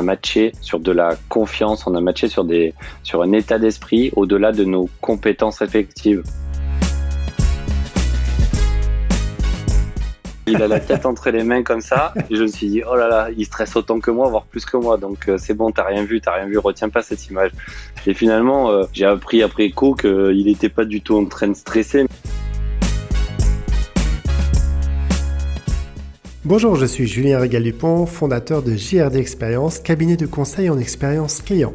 a matché sur de la confiance, on a matché sur des sur un état d'esprit au-delà de nos compétences effectives. Il a la tête entre les mains comme ça, et je me suis dit, oh là là, il stresse autant que moi, voire plus que moi, donc euh, c'est bon, t'as rien vu, t'as rien vu, retiens pas cette image. Et finalement, euh, j'ai appris après coup qu'il n'était pas du tout en train de stresser. Bonjour, je suis Julien Régal-Dupont, fondateur de JRD Expérience, cabinet de conseil en expérience client.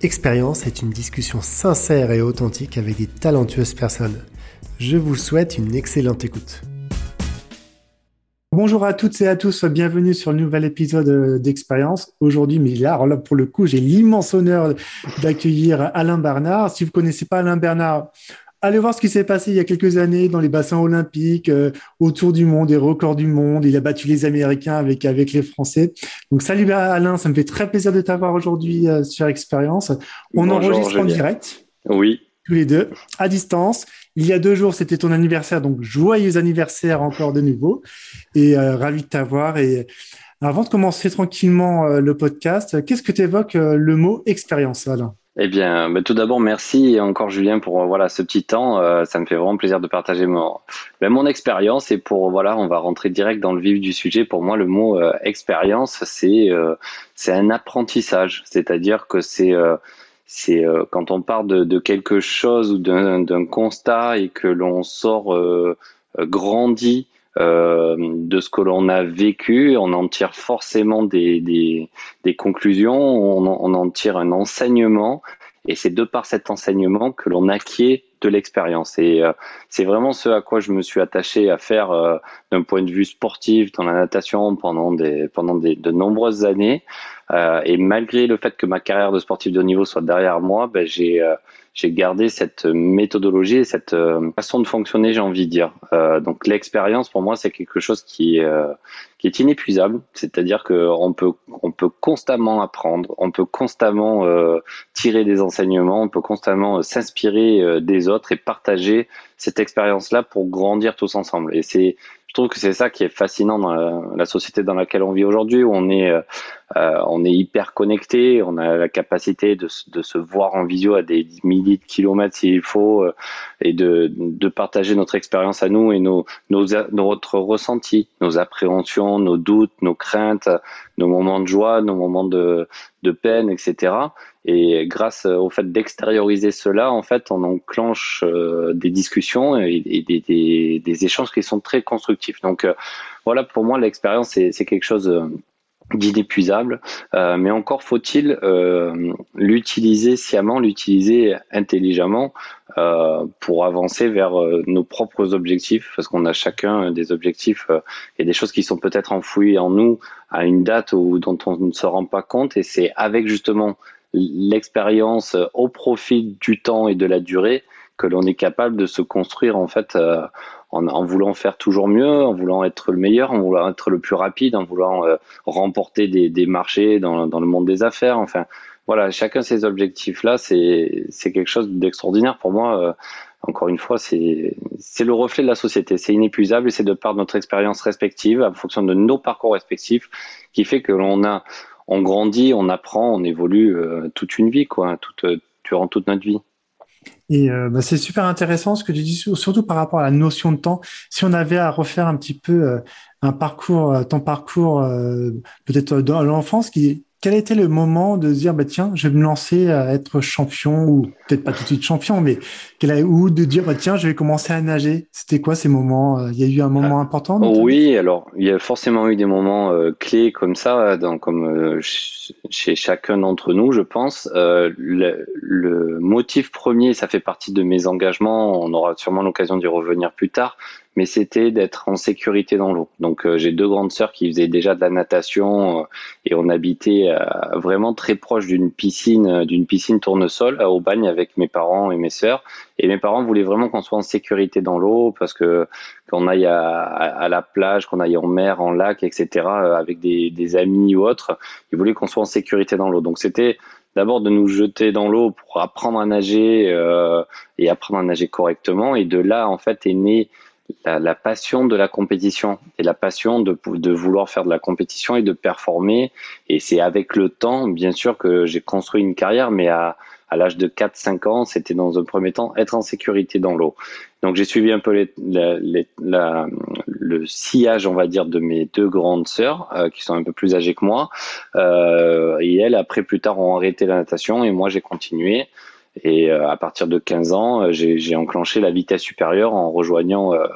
Expérience est une discussion sincère et authentique avec des talentueuses personnes. Je vous souhaite une excellente écoute. Bonjour à toutes et à tous, bienvenue sur le nouvel épisode euh, d'Expérience. Aujourd'hui, mais là, pour le coup, j'ai l'immense honneur d'accueillir Alain Bernard. Si vous ne connaissez pas Alain Bernard, allez voir ce qui s'est passé il y a quelques années dans les bassins olympiques, euh, autour du monde, des records du monde. Il a battu les Américains avec, avec les Français. Donc, salut Alain, ça me fait très plaisir de t'avoir aujourd'hui euh, sur Expérience. On enregistre en direct. Oui. Tous les deux, à distance. Il y a deux jours, c'était ton anniversaire, donc joyeux anniversaire encore de nouveau. Et euh, ravi de t'avoir. Et avant de commencer tranquillement euh, le podcast, qu'est-ce que tu évoques euh, le mot expérience, Alain? Eh bien, bah, tout d'abord, merci encore Julien pour voilà ce petit temps. ça me fait vraiment plaisir de partager mon, ben, mon expérience et pour voilà, on va rentrer direct dans le vif du sujet. Pour moi, le mot expérience, c'est c'est un apprentissage, c'est-à-dire que c'est c'est euh, quand on part de, quelque chose ou d'un constat et que l'on sort euh, euh, de ce que l'on a vécu, on en tire forcément des, des, conclusions, on, on, en tire un enseignement, et c'est de par cet enseignement que l'on acquiert de l'expérience. Et c'est vraiment ce à quoi je me suis attaché à faire d'un point de vue sportif dans la natation pendant des pendant des, de nombreuses années. Euh, et malgré le fait que ma carrière de sportif de haut niveau soit derrière moi, ben, j'ai euh, j'ai gardé cette méthodologie et cette euh, façon de fonctionner, j'ai envie de dire. Euh, donc l'expérience pour moi c'est quelque chose qui est euh, qui est inépuisable, c'est-à-dire que on peut on peut constamment apprendre, on peut constamment tirer des enseignements, on peut constamment s'inspirer des autres et partager cette expérience-là pour grandir tous ensemble. Et c'est je trouve que c'est ça qui est fascinant dans la, société dans laquelle on vit aujourd'hui, où on est, euh, on est hyper connecté, on a la capacité de, de, se voir en visio à des milliers de kilomètres s'il faut, euh, et de, de, partager notre expérience à nous et nos, nos, notre ressenti, nos appréhensions, nos doutes, nos craintes, nos moments de joie, nos moments de, de peine, etc. Et grâce au fait d'extérioriser cela, en fait, on enclenche euh, des discussions et, des, des, échanges qui sont très constructifs. Donc euh, voilà, pour moi, l'expérience, c'est quelque chose euh, d'inépuisable, mais encore faut-il l'utiliser sciemment, l'utiliser intelligemment pour avancer vers nos propres objectifs, parce qu'on a chacun des objectifs et des choses qui sont peut-être enfouies en nous à une date où, dont on ne se rend pas compte, et c'est avec justement l'expérience au profit du temps et de la durée que l'on est capable de se construire en fait euh, en, voulant faire toujours mieux, en voulant être le meilleur, en voulant être le plus rapide, en voulant euh, remporter des, des marchés dans, dans, le monde des affaires. Enfin, voilà, chacun ces objectifs-là, c'est quelque chose d'extraordinaire pour moi. Euh, encore une fois, c'est le reflet de la société. C'est inépuisable et c'est de par notre expérience respective, en fonction de nos parcours respectifs, qui fait que l'on a on grandit, on apprend, on évolue euh, toute une vie, quoi, toute, euh, durant toute notre vie. Et euh, bah, c'est super intéressant ce que tu dis, surtout par rapport à la notion de temps. Si on avait à refaire un petit peu un parcours, ton parcours peut-être dans l'enfance, qui quel était le moment de se dire bah tiens je vais me lancer à être champion ou peut-être pas tout de suite champion mais quel ou de dire bah tiens je vais commencer à nager. C'était quoi ces moments euh, il y a eu un moment ah. important oui alors il y a forcément eu des moments euh, clés comme ça dans, comme euh, chez chacun d'entre nous je pense. Le, le, motif premier ça fait partie de mes engagements. On aura sûrement l'occasion d'y revenir plus tard mais c'était d'être en sécurité dans l'eau. Donc euh, j'ai deux grandes sœurs qui faisaient déjà de la natation euh, et on habitait euh, vraiment très proche d'une piscine, d'une piscine tournesol au bagne avec mes parents et mes sœurs. Et mes parents voulaient vraiment qu'on soit en sécurité dans l'eau parce que qu'on aille à, à, la plage, qu'on aille en mer, en lac, etc. avec des, des amis ou autres, ils voulaient qu'on soit en sécurité dans l'eau. Donc c'était d'abord de nous jeter dans l'eau pour apprendre à nager euh, et apprendre à nager correctement. Et de là, en fait, est né la, passion de la compétition et la passion de, vouloir faire de la compétition et de performer. Et c'est avec le temps, bien sûr, que j'ai construit une carrière, mais à, à l'âge de 4-5 ans, c'était dans un premier temps être en sécurité dans l'eau. Donc j'ai suivi un peu les, le sillage, on va dire, de mes deux grandes sœurs, euh, qui sont un peu plus âgées que moi. Euh, et elles, après, plus tard, ont arrêté la natation et moi, j'ai continué. Et euh, à partir de 15 ans, euh, j'ai enclenché la vitesse supérieure en rejoignant euh,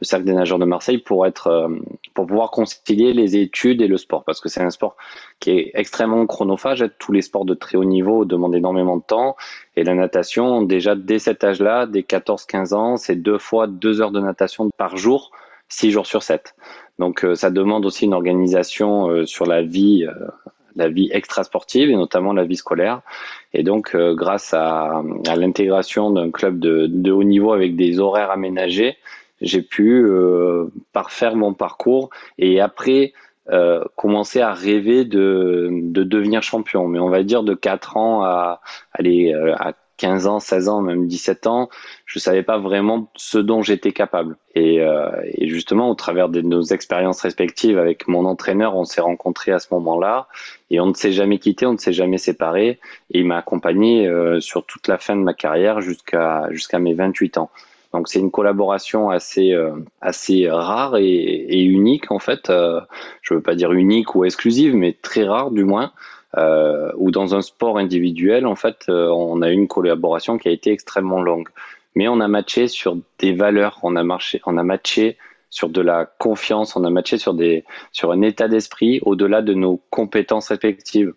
le cercle des nageurs de Marseille pour être, pour pouvoir concilier les études et le sport, parce que c'est un sport qui est extrêmement chronophage. Tous les sports de très haut niveau demandent énormément de temps, et la natation, déjà dès cet âge-là, dès 14-15 ans, c'est deux fois deux heures de natation par jour, six jours sur sept. Donc ça demande aussi une organisation sur la vie la vie extrasportive et notamment la vie scolaire. Et donc, euh, grâce à, à l'intégration d'un club de, de, haut niveau avec des horaires aménagés, j'ai pu euh, parfaire mon parcours et après euh, commencer à rêver de, de devenir champion. Mais on va dire de 4 ans à aller euh, à 15 ans, 16 ans, même 17 ans, je savais pas vraiment ce dont j'étais capable. Et, euh, et, justement, au travers de nos expériences respectives avec mon entraîneur, on s'est rencontrés à ce moment-là et on ne s'est jamais quitté, on ne s'est jamais séparé. Et il m'a accompagné euh, sur toute la fin de ma carrière jusqu'à mes 28 ans. Donc c'est une collaboration assez euh, assez rare et, unique en fait. Je veux pas dire unique ou exclusive, mais très rare du moins euh, ou dans un sport individuel, en fait, euh, on a eu une collaboration qui a été extrêmement longue. Mais on a matché sur des valeurs, on a marché, on a matché sur de la confiance, on a matché sur des, sur un état d'esprit au-delà de nos compétences respectives.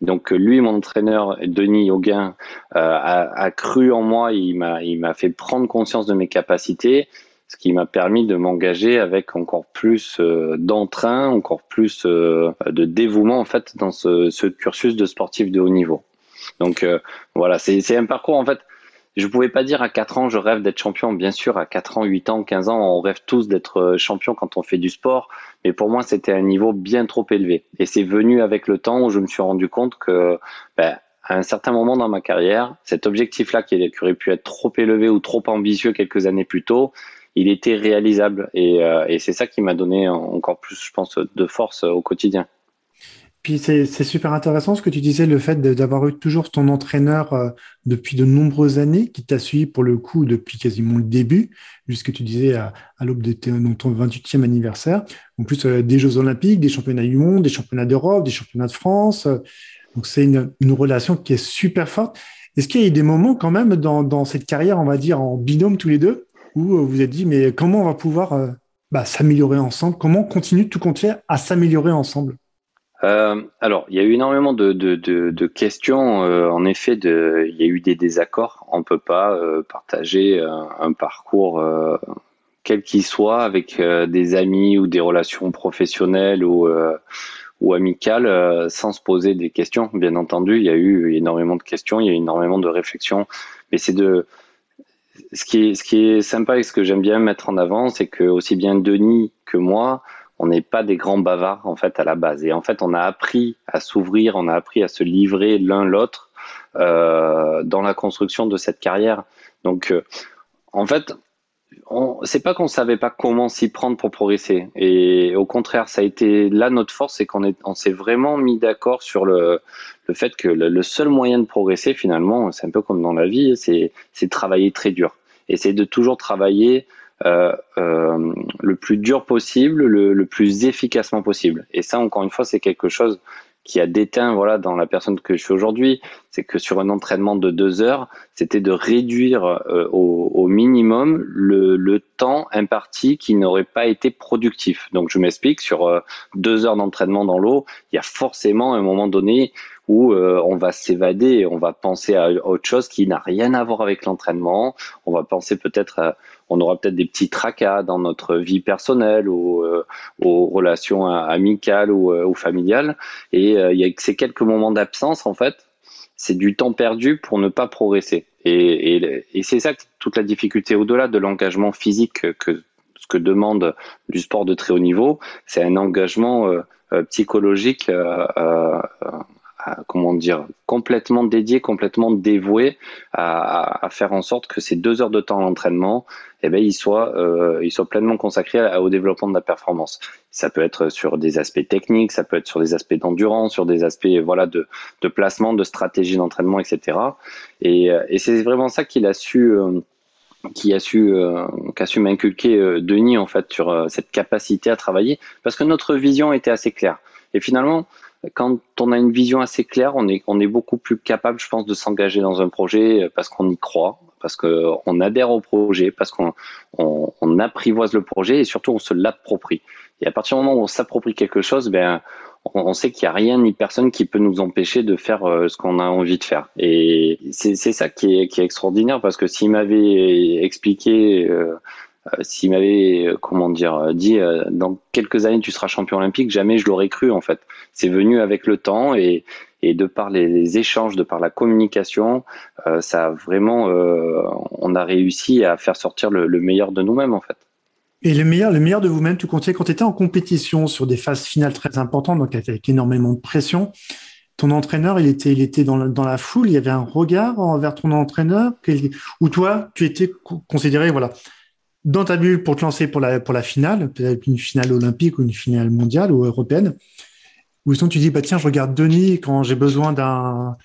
Donc lui, mon entraîneur Denis Auguin euh, a, a, cru en moi, il m'a fait prendre conscience de mes capacités ce qui m'a permis de m'engager avec encore plus euh, d'entrain, encore plus euh, de dévouement en fait dans ce, cursus de sportif de haut niveau. Donc euh, voilà, c'est un parcours en fait. Je pouvais pas dire à 4 ans je rêve d'être champion. Bien sûr, à 4 ans, 8 ans, 15 ans, on rêve tous d'être champion quand on fait du sport. Mais pour moi, c'était un niveau bien trop élevé. Et c'est venu avec le temps où je me suis rendu compte que ben, à un certain moment dans ma carrière, cet objectif-là qui aurait pu être trop élevé ou trop ambitieux quelques années plus tôt, il était réalisable. Et, euh, et c'est ça qui m'a donné encore plus, je pense, de force au quotidien. Puis c'est super intéressant ce que tu disais, le fait d'avoir eu toujours ton entraîneur euh, depuis de nombreuses années, qui t'a suivi pour le coup depuis quasiment le début, jusque tu disais à, l'aube de ton 28e anniversaire. En plus, euh, des Jeux Olympiques, des championnats du monde, des championnats d'Europe, des championnats de France. donc c'est une, relation qui est super forte. Est-ce qu'il y a eu des moments quand même dans cette carrière, on va dire, en binôme tous les deux, où vous vous êtes dit, mais comment on va pouvoir euh, bah, s'améliorer ensemble? Comment on continue tout compte à s'améliorer ensemble? Euh, alors, il y a eu énormément de, questions. Euh, en effet, il y a eu des désaccords. On peut pas euh, partager un, un parcours quel qu'il soit avec des amis ou des relations professionnelles ou ou amicales sans se poser des questions. Bien entendu, il y a eu énormément de questions, il y a eu énormément de réflexions, mais c'est de ce qui est, ce qui est sympa et ce que j'aime bien mettre en avant, c'est que aussi bien Denis que moi, on n'est pas des grands bavards en fait à la base. Et en fait, on a appris à s'ouvrir, on a appris à se livrer l'un l'autre euh, dans la construction de cette carrière. Donc, euh, en fait, c'est pas qu'on savait pas comment s'y prendre pour progresser. Et au contraire, ça a été là notre force, c'est qu'on on s'est vraiment mis d'accord sur le, le fait que le, seul moyen de progresser finalement, c'est un peu comme dans la vie, c'est c'est travailler très dur. Et c'est de toujours travailler euh, euh, le plus dur possible, le, le, plus efficacement possible. Et ça, encore une fois, c'est quelque chose qui a déteint voilà dans la personne que je suis aujourd'hui, c'est que sur un entraînement de deux heures, c'était de réduire euh, au, minimum le, le, temps imparti qui n'aurait pas été productif. Donc je m'explique, sur euh, deux heures d'entraînement dans l'eau, il y a forcément un moment donné où euh, on va s'évader, on va penser à autre chose qui n'a rien à voir avec l'entraînement. On va penser peut-être, on aura peut-être des petits tracas dans notre vie personnelle ou euh, aux relations amicales ou, euh, ou familiales. Et il y a ces quelques moments d'absence en fait, c'est du temps perdu pour ne pas progresser. Et, et, et c'est ça toute la difficulté au-delà de l'engagement physique que ce que demande du sport de très haut niveau, c'est un engagement psychologique dire, complètement dédié, complètement dévoué à, faire en sorte que ces deux heures de temps d'entraînement, eh ben, ils soient, euh, ils soient pleinement consacrés au développement de la performance. Ça peut être sur des aspects techniques, ça peut être sur des aspects d'endurance, sur des aspects voilà de, de placement, de stratégie d'entraînement, etc. Et, c'est vraiment ça qu'il a su qui a su, euh, qui a su m'inculquer euh, Denis en fait sur euh, cette capacité à travailler, parce que notre vision était assez claire. Et finalement, quand on a une vision assez claire, on est, on est beaucoup plus capable, je pense, de s'engager dans un projet parce qu'on y croit, parce qu'on adhère au projet, parce qu'on on, on apprivoise le projet et surtout on se l'approprie. Et à partir du moment où on s'approprie quelque chose, ben on, sait qu'il n'y a rien ni personne qui peut nous empêcher de faire euh, ce qu'on a envie de faire. Et c'est ça qui est, qui est extraordinaire parce que s'il m'avait expliqué, euh, euh, s'il m'avait, comment dire, dit dans quelques années tu seras champion olympique, jamais je l'aurais cru en fait. C'est venu avec le temps et, et de par les, échanges, de par la communication, ça a vraiment, on a réussi à faire sortir le meilleur de nous-mêmes en fait. Et le meilleur, le meilleur de vous-même, tu comptais quand tu étais en compétition sur des phases finales très importantes, donc avec énormément de pression. Ton entraîneur, il était, il était dans, la, dans la foule. Il y avait un regard envers ton entraîneur, ou toi, tu étais considéré, voilà, dans ta bulle pour te lancer pour la, finale, peut-être une finale olympique ou une finale mondiale ou européenne. Ou sinon tu dis, bah tiens, je regarde Denis quand j'ai besoin d'un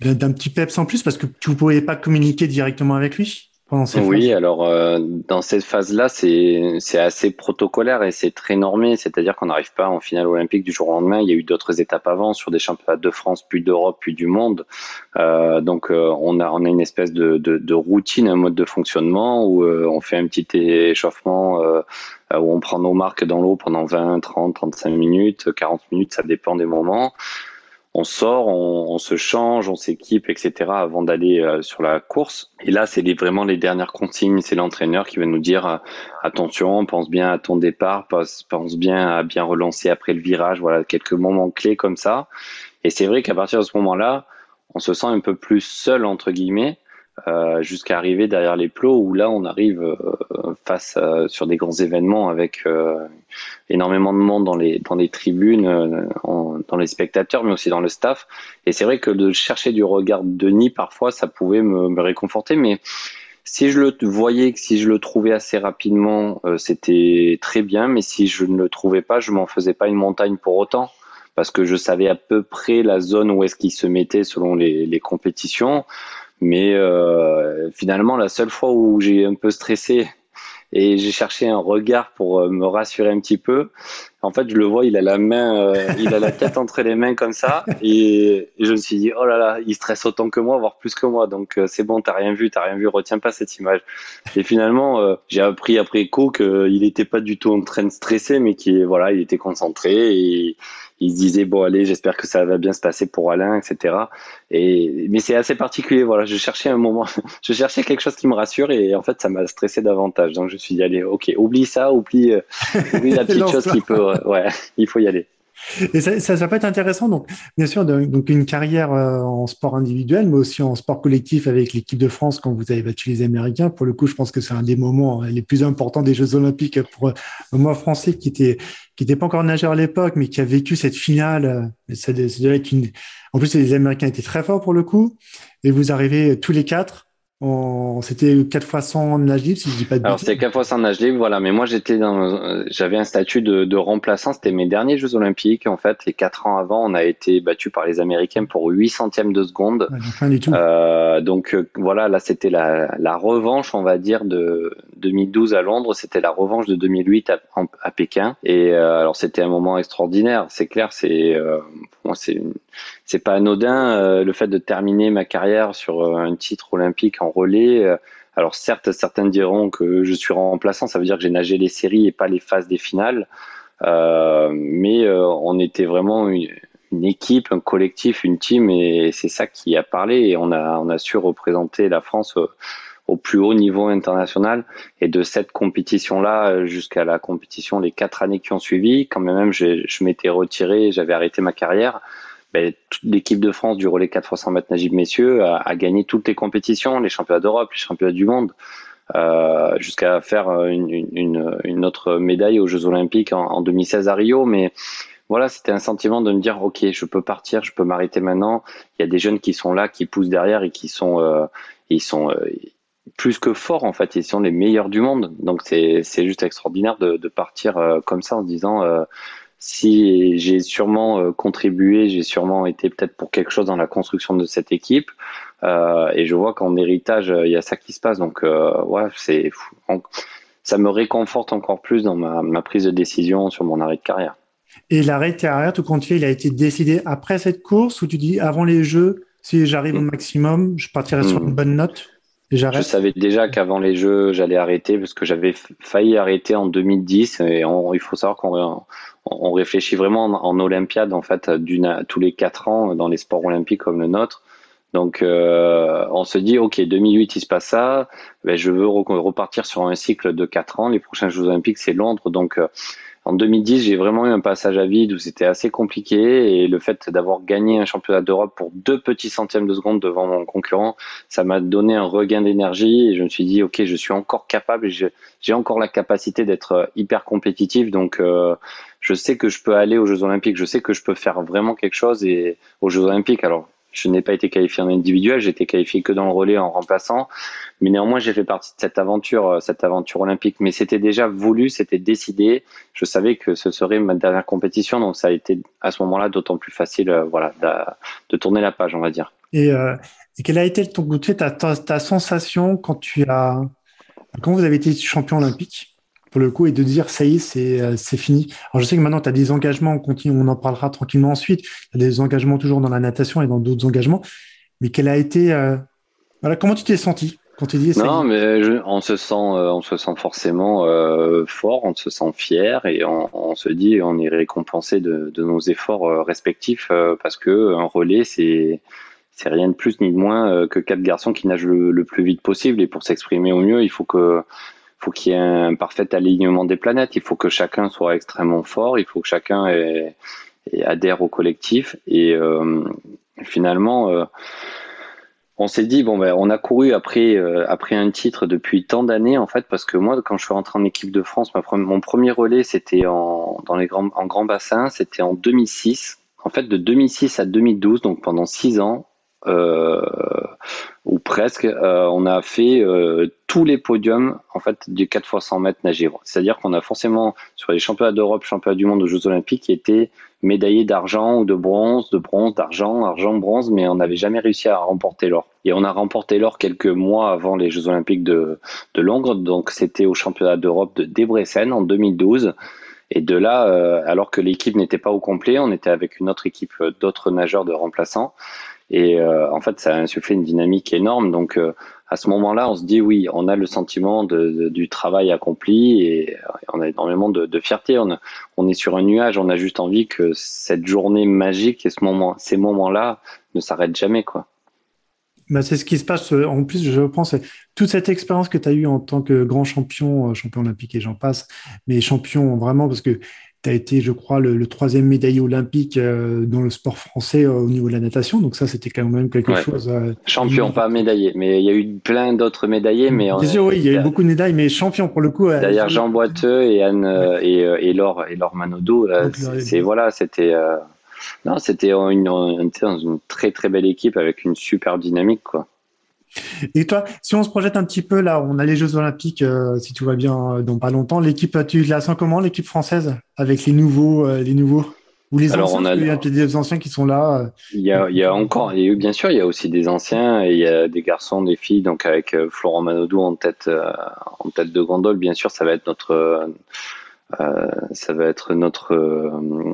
d'un petit peps en plus parce que tu ne pouvais pas communiquer directement avec lui oui, alors euh, dans cette phase-là, c'est assez protocolaire et c'est très normé, c'est-à-dire qu'on n'arrive pas en finale olympique du jour au lendemain. Il y a eu d'autres étapes avant sur des championnats de France, puis d'Europe, puis du monde. Euh, donc euh, on a on a une espèce de, de, de, routine, un mode de fonctionnement où on fait un petit échauffement où on prend nos marques dans l'eau pendant 20, 30, 35 minutes, 40 minutes, ça dépend des moments on sort, on, se change, on s'équipe, etc. avant d'aller euh, sur la course. Et là, c'est vraiment les dernières consignes. C'est l'entraîneur qui va nous dire euh, attention, pense bien à ton départ, pense, pense bien à bien relancer après le virage. Voilà, quelques moments clés comme ça. Et c'est vrai qu'à partir de ce moment-là, on se sent un peu plus seul entre guillemets euh, jusqu'à arriver derrière les plots où là on arrive euh, face euh, sur des grands événements avec énormément de monde dans les dans les tribunes, dans les spectateurs, mais aussi dans le staff. Et c'est vrai que de chercher du regard de Denis parfois ça pouvait me, me réconforter, mais si je le voyais, si je le trouvais assez rapidement, c'était très bien. Mais si je ne le trouvais pas, je m'en faisais pas une montagne pour autant, parce que je savais à peu près la zone où est-ce qu'il se mettait selon les, les compétitions. Mais euh, finalement, la seule fois où j'ai un peu stressé et j'ai cherché un regard pour euh, me rassurer un petit peu. En fait, je le vois, il a la main, euh, il a la tête entre les mains comme ça, et, je me suis dit, oh là là, il stresse autant que moi, voire plus que moi. Donc c'est bon, t'as rien vu, t'as rien vu, retiens pas cette image. Et finalement, j'ai appris après coup qu'il n'était pas du tout en train de stresser, mais qu'il voilà, il était concentré et il se disait bon allez j'espère que ça va bien se passer pour Alain etc et mais c'est assez particulier voilà je cherchais un moment je cherchais quelque chose qui me rassure et en fait ça m'a stressé davantage donc je me suis dit allez ok oublie ça oublie, euh, oublie la petite chose qui peut ouais il faut y aller et ça, ça, ça, peut être intéressant. Donc, bien sûr, donc une carrière euh, en sport individuel, mais aussi en sport collectif avec l'équipe de France quand vous avez battu les Américains. Pour le coup, je pense que c'est un des moments euh, les plus importants des Jeux Olympiques pour euh, moi français qui était qui n'était pas encore nageur à l'époque, mais qui a vécu cette finale. Ça être une... En plus, les Américains étaient très forts pour le coup. Et vous arrivez tous les quatre c'était quatre fois sans nage libre, si je dis pas de Alors c'était quatre fois sans nage libre, voilà. Mais moi j'étais dans, j'avais un statut de, de remplaçant. C'était mes derniers Jeux Olympiques en fait. Et quatre ans avant, on a été battu par les Américains pour 8 centièmes de seconde. Euh, donc euh, voilà, là c'était la, la revanche, on va dire, de 2012 à Londres. C'était la revanche de 2008 à, à Pékin. Et euh, alors c'était un moment extraordinaire. C'est clair, c'est euh, moi c'est c'est pas anodin euh, le fait de terminer ma carrière sur euh, un titre olympique en relais. Euh, alors certes, certains diront que je suis remplaçant, ça veut dire que j'ai nagé les séries et pas les phases des finales. mais on était vraiment une, équipe, un collectif, une team, et c'est ça qui a parlé. Et on a, su représenter la France au, plus haut niveau international. Et de cette compétition-là jusqu'à la compétition, les quatre années qui ont suivi, quand même, je m'étais retiré, j'avais arrêté ma carrière ben, l'équipe de France du relais 4 x 100 mètres nagib messieurs a, a, gagné toutes les compétitions, les championnats d'Europe, les championnats du monde, euh, jusqu'à faire une, une, une, autre médaille aux Jeux Olympiques en, en 2016 à Rio. Mais voilà, c'était un sentiment de me dire, ok, je peux partir, je peux m'arrêter maintenant. Il y a des jeunes qui sont là, qui poussent derrière et qui sont, euh, ils sont euh, plus que forts en fait. Ils sont les meilleurs du monde. Donc c'est juste extraordinaire de, de partir euh, comme ça en se disant. Si j'ai sûrement contribué, j'ai sûrement été peut-être pour quelque chose dans la construction de cette équipe, et je vois qu'en héritage, il y a ça qui se passe. Donc, ouais, c'est ça me réconforte encore plus dans ma, ma prise de décision sur mon arrêt de carrière. Et l'arrêt de carrière, tout compte fait, il a été décidé après cette course ou tu dis avant les Jeux, si j'arrive au mm. maximum, je partirai sur mm. une bonne note? Je savais déjà qu'avant les Jeux, j'allais arrêter parce que j'avais failli arrêter en 2010 et il faut savoir qu'on on réfléchit vraiment en, Olympiade en fait tous les quatre ans dans les sports olympiques comme le nôtre. Donc euh, on se dit ok 2008 il se passe ça, ben, je veux repartir sur un cycle de quatre ans. Les prochains Jeux olympiques c'est Londres donc euh, en 2010, j'ai vraiment eu un passage à vide où c'était assez compliqué et le fait d'avoir gagné un championnat d'Europe pour deux petits centièmes de seconde devant mon concurrent, ça m'a donné un regain d'énergie et je me suis dit ok, je suis encore capable j'ai encore la capacité d'être hyper compétitif. Donc euh, je sais que je peux aller aux Jeux Olympiques, je sais que je peux faire vraiment quelque chose et aux Jeux Olympiques alors je n'ai pas été qualifié en individuel, j'ai été qualifié que dans le relais en remplaçant. Mais néanmoins, j'ai fait partie de cette aventure, euh, cette aventure olympique. Mais c'était déjà voulu, c'était décidé. Je savais que ce serait ma dernière compétition, donc ça a été à ce moment-là d'autant plus facile, euh, voilà, de, tourner la page, on va dire. Et, euh, quelle a été ton ta, ta, ta sensation quand tu as, quand vous avez été champion olympique? Pour le coup et de dire ça y est, c'est, euh, c'est fini. Alors je sais que maintenant tu as des engagements, on continue, on en parlera tranquillement ensuite. Tu as des engagements toujours dans la natation et dans d'autres engagements. Mais quelle a été euh, voilà, comment tu t'es senti quand tu dis ça Non, mais on se sent euh, on se sent forcément fort, on se sent fier et on, se dit on est récompensé de, de nos efforts respectifs parce que un relais c'est c'est rien de plus ni de moins que quatre garçons qui nagent le, le plus vite possible et pour s'exprimer au mieux, il faut que faut qu'il y ait un parfait alignement des planètes. Il faut que chacun soit extrêmement fort. Il faut que chacun adhère au collectif. Et euh, finalement, euh, on s'est dit bon ben on a couru après euh, après un titre depuis tant d'années en fait parce que moi quand je suis rentré en équipe de France, mon premier relais c'était en dans les grands en grand bassin, c'était en 2006. En fait, de 2006 à 2012, donc pendant six ans, ou presque, euh, on a fait euh, tous les podiums en fait du 4 x 100 mètres nagés. C'est-à-dire qu'on a forcément sur les championnats d'Europe, championnats du monde aux Jeux Olympiques, qui étaient médaillés d'argent ou de bronze, de bronze, d'argent, argent, bronze, mais on n'avait jamais réussi à remporter l'or. Et on a remporté l'or quelques mois avant les Jeux Olympiques de, de Londres, donc c'était au championnat d'Europe de Debrecen en 2012. Et de là, alors que l'équipe n'était pas au complet, on était avec une autre équipe d'autres nageurs de remplaçants. Et euh, en fait, ça a insufflé une dynamique énorme. Donc, euh, à ce moment-là, on se dit oui, on a le sentiment du travail accompli et on a énormément de, fierté. On, on, est sur un nuage. On a juste envie que cette journée magique et ce moment, ces moments-là ne s'arrêtent jamais, quoi. Bah, c'est ce qui se passe. Euh, en plus, je pense, toute cette expérience que tu as eue en tant que grand champion, champion olympique et j'en passe, mais champion vraiment, parce que tu as été, je crois, le, troisième médaillé olympique euh, dans le sport français euh, au niveau de la natation. Donc ça, c'était quand même quelque chose. Euh, champion, pas médaillé, mais il y a eu plein d'autres médaillés. Mais Bien sûr, oui, il y a eu beaucoup de médailles, mais champion pour le coup. D'ailleurs, Jean Boiteux et Anne et, et Laure et Laure Manodou, c'est voilà, c'était. non, c'était une, une, très très belle équipe avec une super dynamique, quoi. Et toi, si on se projette un petit peu là, on a les Jeux Olympiques, euh, si tout va bien, euh, dans pas longtemps. L'équipe, tu la sens comment, l'équipe française, avec les nouveaux, euh, les nouveaux? Ou les anciens on a, Il y a des anciens qui sont là. Il y a, il y a encore, et bien sûr, il y a aussi des anciens et il y a des garçons, des filles. Donc avec Florent Manodou en tête, en tête de gondole, bien sûr, ça va être notre. ça va être notre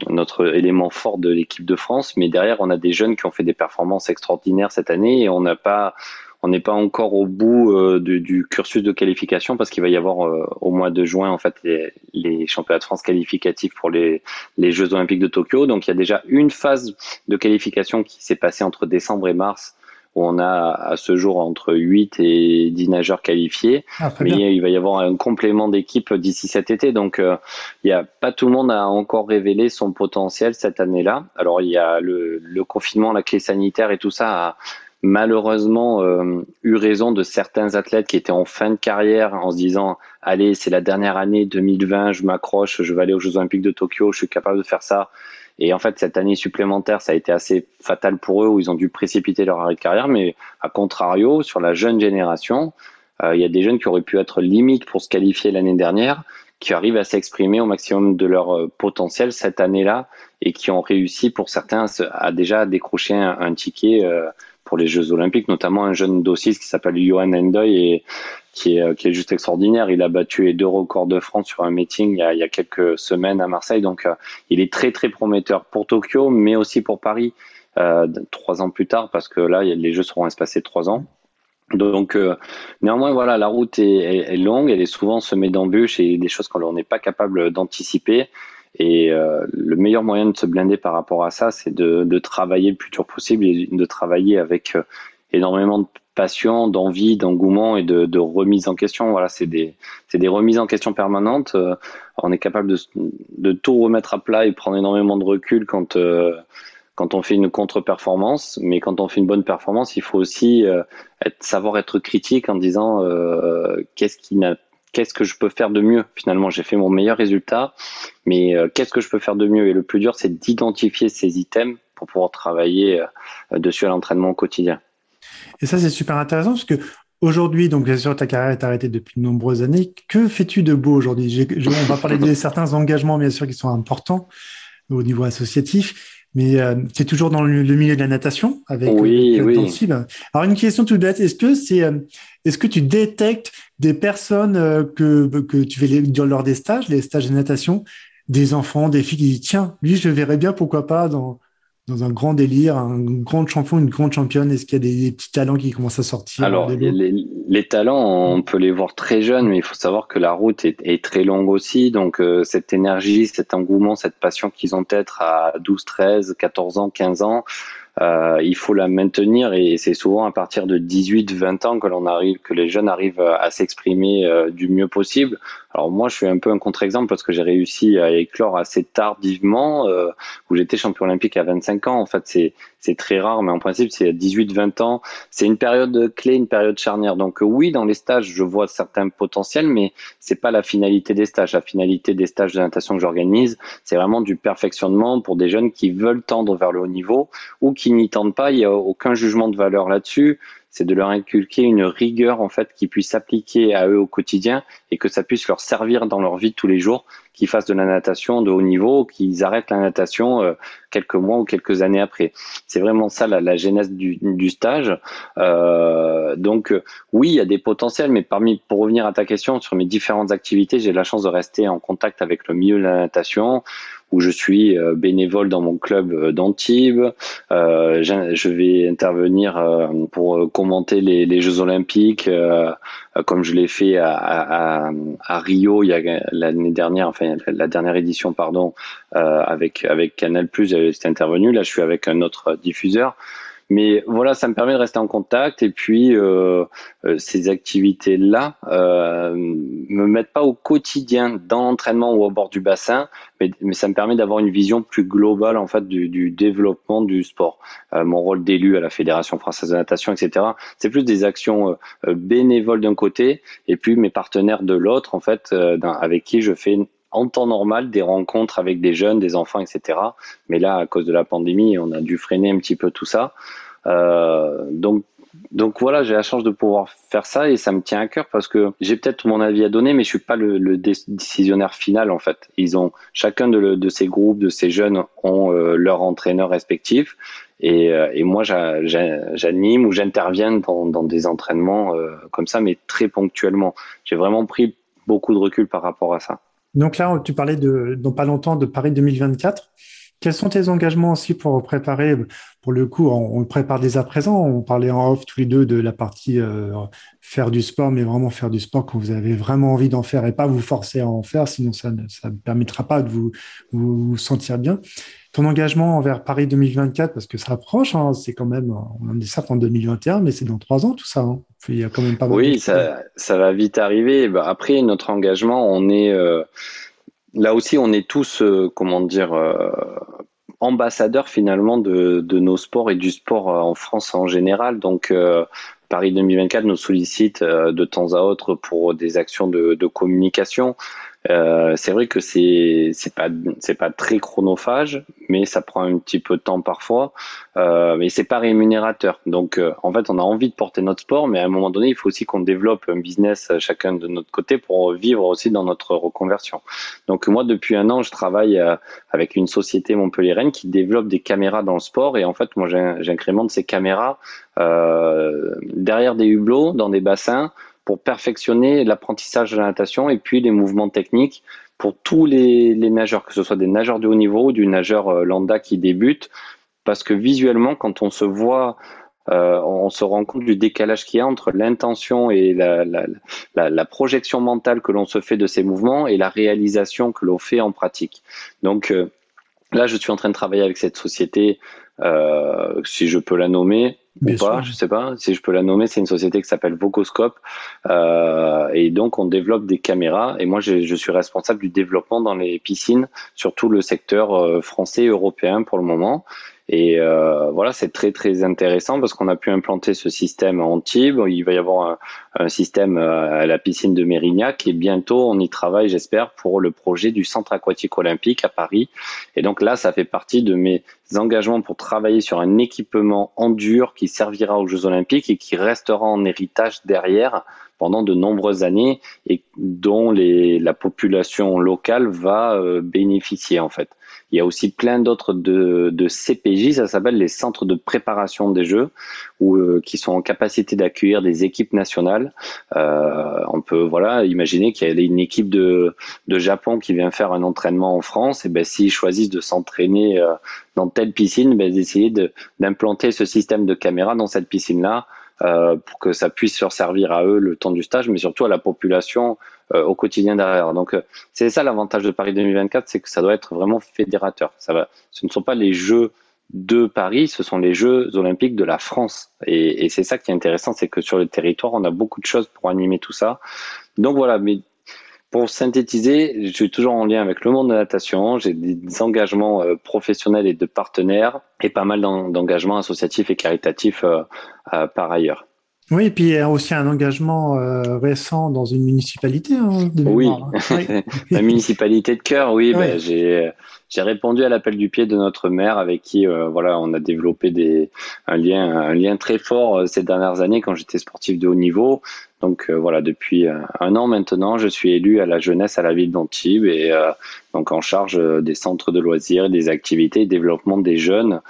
notre élément fort de l'équipe de France, mais derrière on a des jeunes qui ont fait des performances extraordinaires cette année et on n'a pas on n'est pas encore au bout euh, du, cursus de qualification parce qu'il va y avoir euh, au mois de juin en fait les, championnats de France qualificatifs pour les, les Jeux Olympiques de Tokyo. Donc il y a déjà une phase de qualification qui s'est passée entre décembre et mars où on a à ce jour entre 8 et 10 nageurs qualifiés. Ah, mais il va y avoir un complément d'équipe d'ici cet été. Donc euh, il y a pas tout le monde a encore révélé son potentiel cette année-là. Alors il y a le, le confinement, la clé sanitaire et tout ça a malheureusement euh, eu raison de certains athlètes qui étaient en fin de carrière en se disant allez c'est la dernière année 2020 je m'accroche je vais aller aux Jeux Olympiques de Tokyo je suis capable de faire ça. Et en fait cette année supplémentaire ça a été assez fatal pour eux où ils ont dû précipiter leur arrêt de carrière. Mais à contrario sur la jeune génération euh, il y a des jeunes qui auraient pu être limite pour se qualifier l'année dernière qui arrivent à s'exprimer au maximum de leur euh, potentiel cette année-là et qui ont réussi pour certains à déjà décrocher un, ticket pour les Jeux Olympiques, notamment un jeune dossier qui s'appelle Johan Endoy et qui est, qui est juste extraordinaire. Il a battu les deux records de France sur un meeting il y a, il y a quelques semaines à Marseille, donc euh, il est très très prometteur pour Tokyo, mais aussi pour Paris euh, trois ans plus tard, parce que là les Jeux seront espacés trois ans. Donc euh, néanmoins voilà la route est, longue, elle est souvent semée d'embûches et des choses qu'on n'est pas capable d'anticiper. Et euh, le meilleur moyen de se blinder par rapport à ça, c'est de, travailler le plus dur possible et de travailler avec euh, énormément de passion, d'envie, d'engouement et de, remise en question. Voilà, c'est des, remises en question permanentes. Euh, on est capable de, tout remettre à plat et prendre énormément de recul quand quand on fait une contre-performance, mais quand on fait une bonne performance, il faut aussi savoir être critique en disant qu'est-ce qui n'a qu'est-ce que je peux faire de mieux? Finalement, j'ai fait mon meilleur résultat, mais euh, qu'est-ce que je peux faire de mieux? Et le plus dur, c'est d'identifier ces items pour pouvoir travailler euh, dessus à l'entraînement au quotidien. Et ça, c'est super intéressant parce que aujourd'hui, donc bien sûr, ta carrière est arrêtée depuis de nombreuses années. Que fais-tu de beau aujourd'hui? On va parler de certains engagements, bien sûr, qui sont importants au niveau associatif. Mais euh, c'est toujours dans le, milieu de la natation avec oui, oui. Alors une question toute bête, est-ce que c'est est-ce que tu détectes des personnes euh, que, que tu fais lors des stages, les stages de natation, des enfants, des filles qui disent tiens, lui, je verrais bien, pourquoi pas, dans, dans un grand délire, un grand champion, une grande championne? Est-ce qu'il y a des, petits talents qui commencent à sortir Alors, les, talents, on peut les voir très jeunes, mais il faut savoir que la route est, très longue aussi. Donc, euh, cette énergie, cet engouement, cette passion qu'ils ont peut-être à 12, 13, 14 ans, 15 ans, euh, il faut la maintenir et c'est souvent à partir de 18-20 ans que l'on arrive, que les jeunes arrivent à s'exprimer euh, du mieux possible. Alors moi, je suis un peu un contre-exemple parce que j'ai réussi à éclore assez tardivement, euh, où j'étais champion olympique à 25 ans. En fait, c'est c'est très rare, mais en principe, c'est à 18-20 ans. C'est une période clé, une période charnière. Donc oui, dans les stages, je vois certains potentiels, mais c'est pas la finalité des stages. La finalité des stages de que j'organise, c'est vraiment du perfectionnement pour des jeunes qui veulent tendre vers le haut niveau ou qui n'y tendent pas. Il y a aucun jugement de valeur là-dessus c'est de leur inculquer une rigueur en fait qui puisse s'appliquer à eux au quotidien et que ça puisse leur servir dans leur vie de tous les jours, qu'ils fassent de la natation de haut niveau, qu'ils arrêtent la natation euh, quelques mois ou quelques années après. C'est vraiment ça la, la genèse du, du stage. Euh, donc oui, il y a des potentiels, mais parmi pour revenir à ta question sur mes différentes activités, j'ai la chance de rester en contact avec le milieu de la natation où je suis euh, bénévole dans mon club euh, d'Antibes. Euh, je vais intervenir pour commenter les, les Jeux Olympiques, comme je l'ai fait à, à, à, Rio il y a l'année dernière, enfin la dernière édition, pardon, avec avec Canal+. J'étais intervenu. Là, je suis avec un autre diffuseur. Mais voilà, ça me permet de rester en contact et puis euh, euh, ces activités-là euh, me mettent pas au quotidien dans l'entraînement ou au bord du bassin, mais, mais ça me permet d'avoir une vision plus globale en fait du, du développement du sport. Euh, mon rôle d'élu à la Fédération française de natation, etc. C'est plus des actions euh, bénévoles d'un côté et puis mes partenaires de l'autre en fait, avec qui je fais en temps normal des rencontres avec des jeunes, des enfants, etc. Mais là, à cause de la pandémie, on a dû freiner un petit peu tout ça. Euh, donc, donc voilà, j'ai la chance de pouvoir faire ça et ça me tient à cœur parce que j'ai peut-être mon avis à donner, mais je suis pas le, décisionnaire final en fait. Ils ont chacun de, ces groupes, de ces jeunes ont euh, leur entraîneur respectif et, euh, et moi j'anime ou j'interviens dans, dans, des entraînements comme ça, mais très ponctuellement. J'ai vraiment pris beaucoup de recul par rapport à ça. Donc là, tu parlais de, dans pas longtemps de Paris 2024. Quels sont tes engagements aussi pour préparer Pour le coup, on, le prépare dès à présent. On parlait en off tous les deux de la partie euh, faire du sport, mais vraiment faire du sport quand vous avez vraiment envie d'en faire et pas vous forcer à en faire, sinon ça ne permettra pas de vous, vous, sentir bien. Ton engagement envers Paris 2024, parce que ça approche, hein, c'est quand même, on est certes en 2021, mais c'est dans trois ans tout ça. Hein. Il y a quand même pas Oui, ça, ça, va vite arriver. Bah, après, notre engagement, on est... Euh, là aussi, on est tous, euh, comment dire, euh, ambassadeur finalement de, de, nos sports et du sport en France en général. Donc Paris 2024 nous sollicite de temps à autre pour des actions de, de communication. Euh, c'est vrai que c'est c'est pas c'est pas très chronophage, mais ça prend un petit peu de temps parfois. Euh, mais c'est pas rémunérateur. Donc euh, en fait, on a envie de porter notre sport, mais à un moment donné, il faut aussi qu'on développe un business euh, chacun de notre côté pour vivre aussi dans notre reconversion. Donc moi, depuis un an, je travaille avec une société montpelliéraine qui développe des caméras dans le sport, et en fait, moi, j'incrémente ces caméras derrière des hublots, dans des bassins pour perfectionner l'apprentissage de la natation et puis les mouvements techniques pour tous les, nageurs, que ce soit des nageurs de haut niveau ou du nageur euh, lambda qui débute, parce que visuellement, quand on se voit, euh, on se rend compte du décalage qu'il y a entre l'intention et la, projection mentale que l'on se fait de ces mouvements et la réalisation que l'on fait en pratique. Donc euh, là, je suis en train de travailler avec cette société, si je peux la nommer, ou pas, je sais pas si je peux la nommer. C'est une société qui s'appelle Vocoscope euh, et donc on développe des caméras. Et moi, je, je, suis responsable du développement dans les piscines, surtout le secteur euh, français et européen pour le moment. Et euh, voilà, c'est très très intéressant parce qu'on a pu implanter ce système en Antibes. Il va y avoir un, un, système euh, à la piscine de Mérignac et bientôt on y travaille, j'espère, pour le projet du centre aquatique olympique à Paris. Et donc là, ça fait partie de mes engagements pour travailler sur un équipement en dur qui servira aux Jeux olympiques et qui restera en héritage derrière pendant de nombreuses années et dont la population locale va euh, bénéficier en fait. Il y a aussi plein d'autres de, de, CPJ, ça s'appelle les centres de préparation des Jeux, où, euh, qui sont en capacité d'accueillir des équipes nationales. Euh, on peut voilà imaginer qu'il y a une équipe de, de Japon qui vient faire un entraînement en France, et ben s'ils choisissent de s'entraîner euh, dans telle piscine, ben d'essayer d'implanter ce système de caméra dans cette piscine-là euh, pour que ça puisse leur servir à eux le temps du stage, mais surtout à la population euh, au quotidien derrière. Donc euh, c'est ça l'avantage de Paris 2024, c'est que ça doit être vraiment fédérateur. Ça va, ce ne sont pas les Jeux de Paris, ce sont les Jeux olympiques de la France. Et, et c'est ça qui est intéressant, c'est que sur le territoire, on a beaucoup de choses pour animer tout ça. Donc voilà, mais pour synthétiser, je suis toujours en lien avec le monde de la natation. J'ai des engagements euh, professionnels et de partenaires et pas mal d'engagements associatifs et caritatifs euh, euh, par ailleurs. Oui, et puis il y a aussi un engagement récent dans une municipalité. Hein, oui, la municipalité de cœur, oui. Ben, j'ai j'ai répondu à l'appel du pied de notre maire avec qui voilà on a développé des un lien un lien très fort ces dernières années quand j'étais sportif de haut niveau donc euh, voilà, depuis euh, un an maintenant, je suis élu à la jeunesse à la ville d'Antibes et euh, donc en charge des centres de loisirs, des activités, développement des jeunes.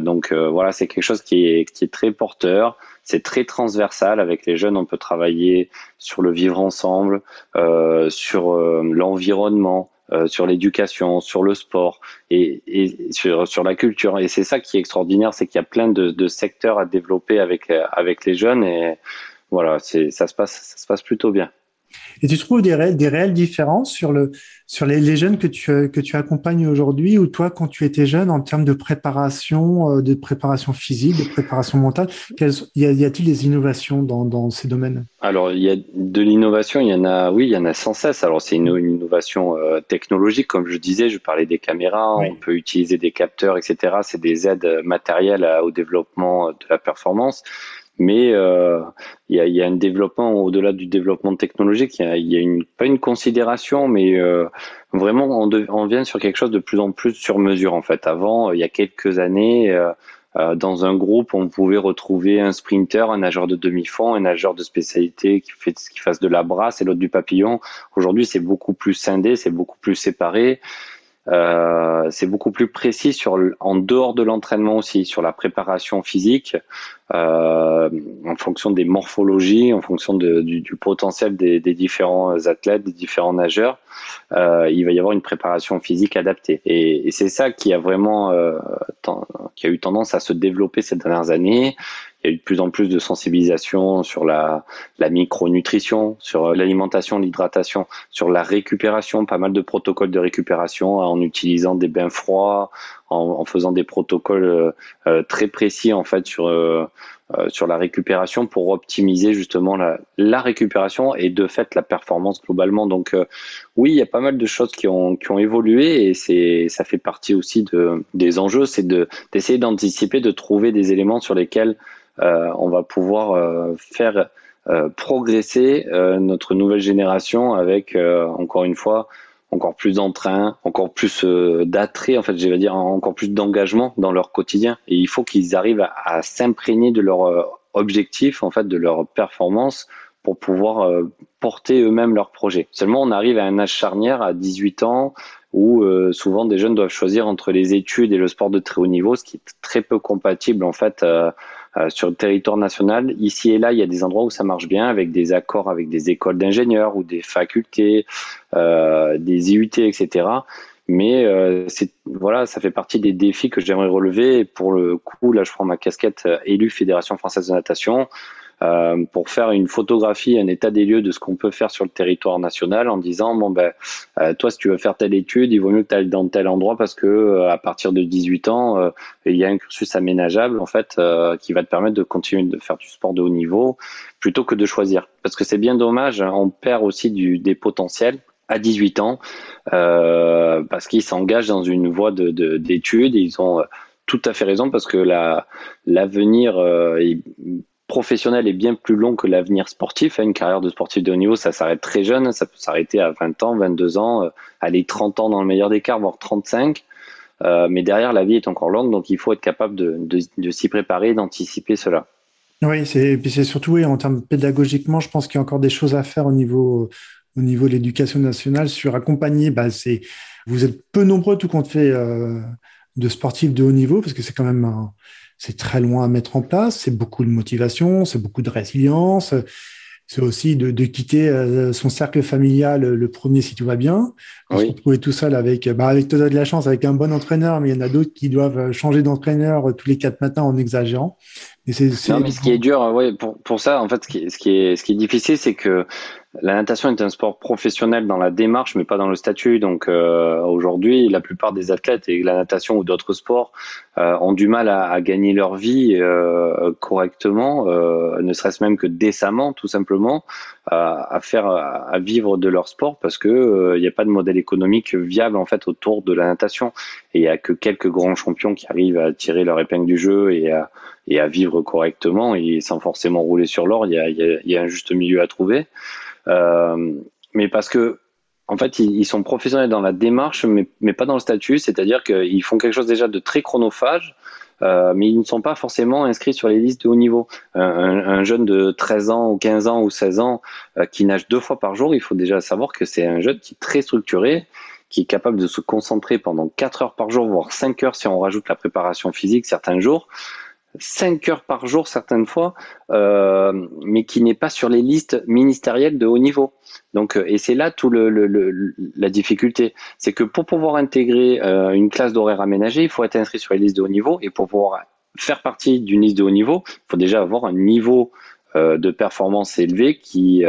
donc voilà, c'est quelque chose qui est, qui est très porteur. C'est très transversal avec les jeunes. On peut travailler sur le vivre ensemble, sur l'environnement, sur l'éducation, sur le sport et, et sur, sur, la culture. Et c'est ça qui est extraordinaire, c'est qu'il y a plein de, de, secteurs à développer avec, avec les jeunes et voilà, ça se passe ça se passe plutôt bien. Et tu trouves des, réelles, des réelles différences sur, le, sur les, les jeunes que tu, que tu accompagnes aujourd'hui ou toi, quand tu étais jeune, en termes de préparation, euh, de préparation physique, de préparation mentale, y a-t-il des innovations dans, dans ces domaines? Alors, il y a de l'innovation, il y en a, oui, il y en a sans cesse. Alors, c'est une, innovation euh, technologique, comme je disais, je parlais des caméras, on peut utiliser des capteurs, etc. C'est des aides matérielles au développement de la performance mais euh, il y, a, y, a, un développement au-delà du développement technologique. Il y a, y a, une pas une considération, mais euh, vraiment on, on, vient sur quelque chose de plus en plus sur mesure en fait. Avant, il y a quelques années, euh, euh, dans un groupe, on pouvait retrouver un sprinter, un nageur de demi-fond, un nageur de spécialité qui fait qui fasse de la brasse et l'autre du papillon. Aujourd'hui, c'est beaucoup plus scindé, c'est beaucoup plus séparé. Euh, c'est beaucoup plus précis sur en dehors de l'entraînement aussi sur la préparation physique euh, en fonction des morphologies en fonction de, du, du, potentiel des, des, différents athlètes des différents nageurs euh, il va y avoir une préparation physique adaptée. Et, et c'est ça qui a vraiment euh, qui a eu tendance à se développer ces dernières années il y a eu de plus en plus de sensibilisation sur la, la micronutrition, sur l'alimentation, l'hydratation, sur la récupération, pas mal de protocoles de récupération en utilisant des bains froids, en, faisant des protocoles très précis en fait sur sur la récupération pour optimiser justement la, la récupération et de fait la performance globalement. Donc oui, il y a pas mal de choses qui ont qui ont évolué et ça fait partie aussi de des enjeux, c'est de d'essayer d'anticiper, de trouver des éléments sur lesquels on va pouvoir faire euh, progresser euh, notre nouvelle génération avec euh, encore une fois encore plus d'entrain, encore plus d'attrait, en fait, je vais dire encore plus d'engagement dans leur quotidien. Et il faut qu'ils arrivent à, s'imprégner de leur objectif, en fait, de leur performance pour pouvoir porter eux-mêmes leur projet. Seulement, on arrive à un âge charnière à 18 ans où souvent des jeunes doivent choisir entre les études et le sport de très haut niveau, ce qui est très peu compatible en fait euh, sur le territoire national. Ici et là, il y a des endroits où ça marche bien avec des accords avec des écoles d'ingénieurs ou des facultés, euh, des IUT, etc. Mais euh, voilà, ça fait partie des défis que j'aimerais relever. Pour le coup, là, je prends ma casquette euh, élu Fédération française de natation. Euh, pour faire une photographie, un état des lieux de ce qu'on peut faire sur le territoire national en disant bon ben euh, toi si tu veux faire telle étude, il vaut mieux que tu ailles dans tel endroit parce que euh, à partir de 18 ans, il y a un cursus aménageable en fait qui va te permettre de continuer de faire du sport de haut niveau plutôt que de choisir parce que c'est bien dommage, hein, on perd aussi du, des potentiels à 18 ans euh, parce qu'ils s'engagent dans une voie de d'études. Ils ont tout à fait raison parce que la l'avenir est professionnel est bien plus long que l'avenir sportif. Hein. Une carrière de sportif de haut niveau, ça s'arrête très jeune, ça peut s'arrêter à 20 ans, 22 ans, euh, aller 30 ans dans le meilleur des cas, voire 35. Euh, mais derrière, la vie est encore longue, donc il faut être capable de, de, s'y préparer, d'anticiper cela. Oui, c'est, puis c'est surtout, oui, en termes pédagogiquement, je pense qu'il y a encore des choses à faire au niveau, au niveau de l'éducation nationale sur accompagner. Bah, vous êtes peu nombreux tout compte fait euh, de sportifs de haut niveau, parce que c'est quand même un, c'est très loin à mettre en place, c'est beaucoup de motivation, c'est beaucoup de résilience, c'est aussi de, quitter euh, son cercle familial le premier si tout va bien. On se retrouver tout seul avec, bah, avec toi de la chance, avec un bon entraîneur, mais il y en a d'autres qui doivent changer d'entraîneur tous les quatre matins en exagérant. Et c'est, Non, mais ce qui est dur, ouais, pour, pour ça, en fait, ce qui, ce qui est, ce qui est difficile, c'est que la natation est un sport professionnel dans la démarche, mais pas dans le statut. Donc euh, aujourd'hui, la plupart des athlètes et la natation ou d'autres sports euh, ont du mal à, gagner leur vie euh, correctement, ne serait-ce même que décemment, tout simplement, à, faire, à vivre de leur sport parce que il n'y a pas de modèle économique viable en fait autour de la natation. Et il y a que quelques grands champions qui arrivent à tirer leur épingle du jeu et à, et à vivre correctement et sans forcément rouler sur l'or. Il y a, il y a un juste milieu à trouver. Euh, mais parce que en fait, ils, sont professionnels dans la démarche, mais, mais pas dans le statut. C'est-à-dire qu'ils font quelque chose déjà de très chronophage, euh, mais ils ne sont pas forcément inscrits sur les listes de haut niveau. Un, un jeune de 13 ans ou 15 ans ou 16 ans euh, qui nage deux fois par jour, il faut déjà savoir que c'est un jeune qui est très structuré, qui est capable de se concentrer pendant 4 heures par jour, voire 5 heures si on rajoute la préparation physique certains jours. 5 heures par jour certaines fois, euh, mais qui n'est pas sur les listes ministérielles de haut niveau. Donc, euh, et c'est là tout le, la difficulté, c'est que pour pouvoir intégrer euh, une classe d'horaire aménagée, il faut être inscrit sur les listes de haut niveau, et pour pouvoir faire partie d'une liste de haut niveau, il faut déjà avoir un niveau de performance élevé qui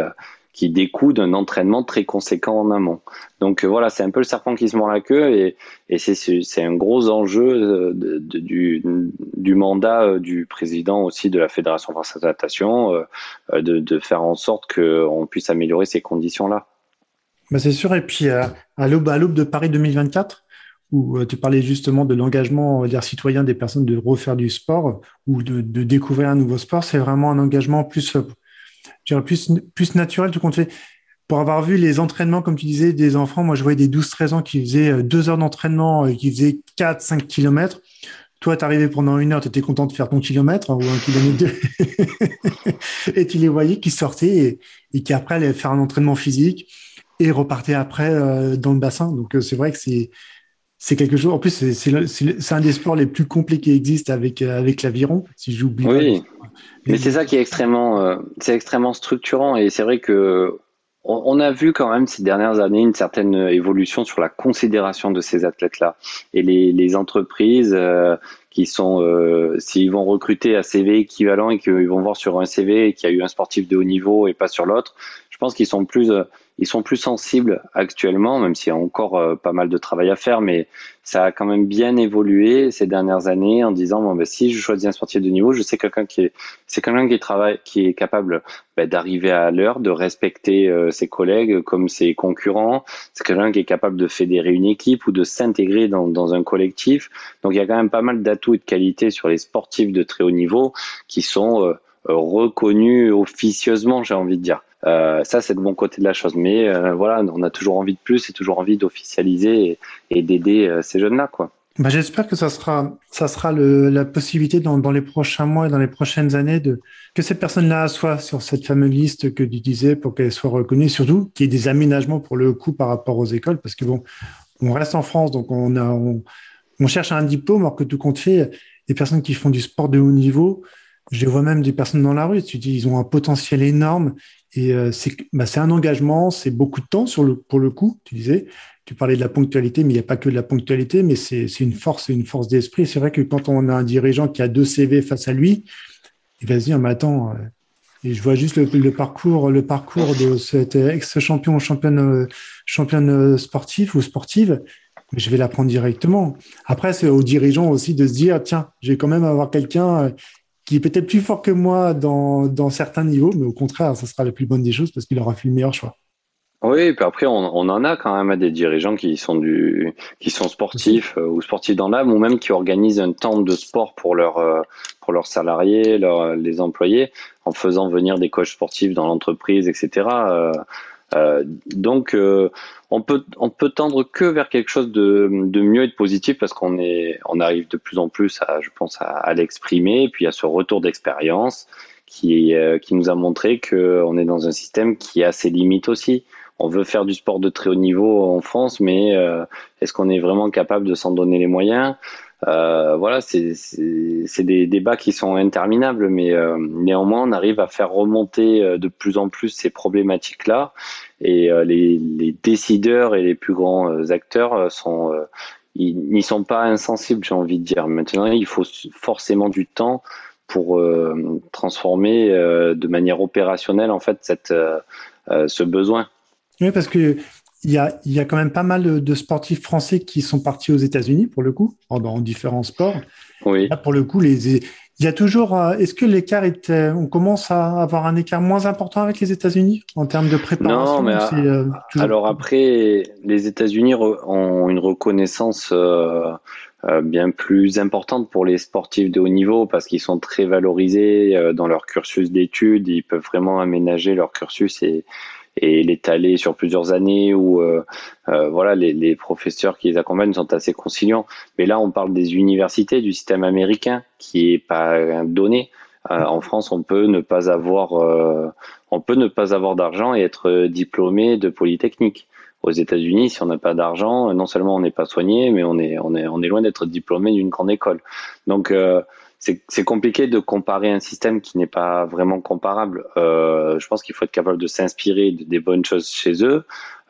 qui découle d'un entraînement très conséquent en amont. Donc euh, voilà, c'est un peu le serpent qui se mord la queue et, c'est un gros enjeu euh, du, mandat euh, du président aussi de la Fédération française de natation de, faire en sorte qu'on puisse améliorer ces conditions-là. Bah c'est sûr, et puis à l'aube de Paris 2024, où tu parlais justement de l'engagement citoyen des personnes de refaire du sport ou de découvrir un nouveau sport, c'est vraiment un engagement plus plus, plus naturel, tout compte fait. Pour avoir vu les entraînements, comme tu disais, des enfants, moi je voyais des 12-13 ans qui faisaient euh, deux heures d'entraînement et qui faisaient 4-5 kilomètres. Toi, tu arrivais pendant une heure, tu étais content de faire ton kilomètre ou un kilomètre deux. et tu les voyais qui sortaient et, qui après allaient faire un entraînement physique et repartaient après euh, dans le bassin. Donc euh, c'est vrai que c'est c'est quelque chose. En plus, c'est un des sports les plus complets qui existent avec avec l'aviron. Si j'oublie. Oui. Mais c'est ça qui est extrêmement, euh, c'est extrêmement structurant et c'est vrai que on, a vu quand même ces dernières années une certaine évolution sur la considération de ces athlètes-là et les, les entreprises euh, qui sont, euh, s'ils vont recruter à CV équivalent et qu'ils vont voir sur un CV qu'il y a eu un sportif de haut niveau et pas sur l'autre, je pense qu'ils sont plus ils sont plus sensibles actuellement, même s'il y a encore euh, pas mal de travail à faire, mais ça a quand même bien évolué ces dernières années en disant bon ben si je choisis un sportif de niveau, je sais quelqu'un qui est c'est quelqu'un qui travaille qui est capable ben, d'arriver à l'heure, de respecter euh, ses collègues comme ses concurrents, c'est quelqu'un qui est capable de fédérer une équipe ou de s'intégrer dans, dans un collectif. Donc il y a quand même pas mal d'atouts et de qualités sur les sportifs de très haut niveau qui sont euh, reconnus officieusement, j'ai envie de dire. Euh, ça, c'est le bon côté de la chose. Mais euh, voilà, on a toujours envie de plus et toujours envie d'officialiser et, d'aider euh, ces jeunes-là. Bah, j'espère que ça sera, ça sera la possibilité dans, les prochains mois et dans les prochaines années que cette personne-là soit sur cette fameuse liste que tu disais pour qu'elle soit reconnue, surtout qu'il y ait des aménagements pour le coup par rapport aux écoles, parce que bon, on reste en France, donc on a, on, cherche un diplôme, alors que tout compte fait, les personnes qui font du sport de haut niveau, je vois même des personnes dans la rue, tu dis, ils ont un potentiel énorme et euh, bah, c'est un engagement, c'est beaucoup de temps pour le coup, tu disais. Tu parlais de la ponctualité, mais il n'y a pas que de la ponctualité, mais c'est une force, une force d'esprit. C'est vrai que quand on a un dirigeant qui a deux CV face à lui, il va se dire, mais attends, euh, et je vois juste le, parcours, le parcours de cet ex-champion, championne, euh, championne sportive ou sportive, je vais l'apprendre directement. Après, c'est aux dirigeants aussi de se dire, tiens, je vais quand même avoir quelqu'un qui est peut-être plus fort que moi dans, certains niveaux, mais au contraire, ça sera la plus bonne des choses parce qu'il aura fait le meilleur choix. Oui, et puis après, on, en a quand même des dirigeants qui sont du, qui sont sportifs euh, ou sportifs dans l'âme, ou même qui organisent un temps de sport pour leurs, euh, pour leurs salariés, leurs, les employés, en faisant venir des coachs sportifs dans l'entreprise, etc. donc, euh, on peut on peut tendre que vers quelque chose de, de mieux et de positif parce qu'on est on arrive de plus en plus à je pense à, à l'exprimer et puis à ce retour d'expérience qui euh, qui nous a montré que on est dans un système qui a ses limites aussi. On veut faire du sport de très haut niveau en France, mais est-ce qu'on est vraiment capable de s'en donner les moyens? euh, voilà, c'est des débats qui sont interminables, mais euh, néanmoins, on arrive à faire remonter euh, de plus en plus ces problématiques-là, et les, les, décideurs et les plus grands acteurs sont n'y sont pas insensibles, j'ai envie de dire. Maintenant, il faut forcément du temps pour transformer de manière opérationnelle en fait cette, ce besoin. Oui, parce que il y, a, il y a quand même pas mal de sportifs français qui sont partis aux États-Unis, pour le coup, dans différents sports. Oui. Là, pour le coup, les, il y a toujours. Euh, est-ce que l'écart était. On commence à avoir un écart moins important avec les États-Unis en termes de préparation Non, mais euh, alors après, les États-Unis ont une reconnaissance euh, bien plus importante pour les sportifs de haut niveau parce qu'ils sont très valorisés dans leur cursus d'études. Ils peuvent vraiment aménager leur cursus et et l'étaler sur plusieurs années où euh, euh, voilà les, les, professeurs qui les accompagnent sont assez conciliants. Mais là, on parle des universités, du système américain qui est pas donné. Euh, en France, on peut ne pas avoir, on peut ne pas avoir d'argent et être diplômé de polytechnique. Aux États-Unis, si on n'a pas d'argent, non seulement on n'est pas soigné, mais on est, on est, on est loin d'être diplômé d'une grande école. Donc c'est compliqué de comparer un système qui n'est pas vraiment comparable. Euh, je pense qu'il faut être capable de s'inspirer des bonnes choses chez eux,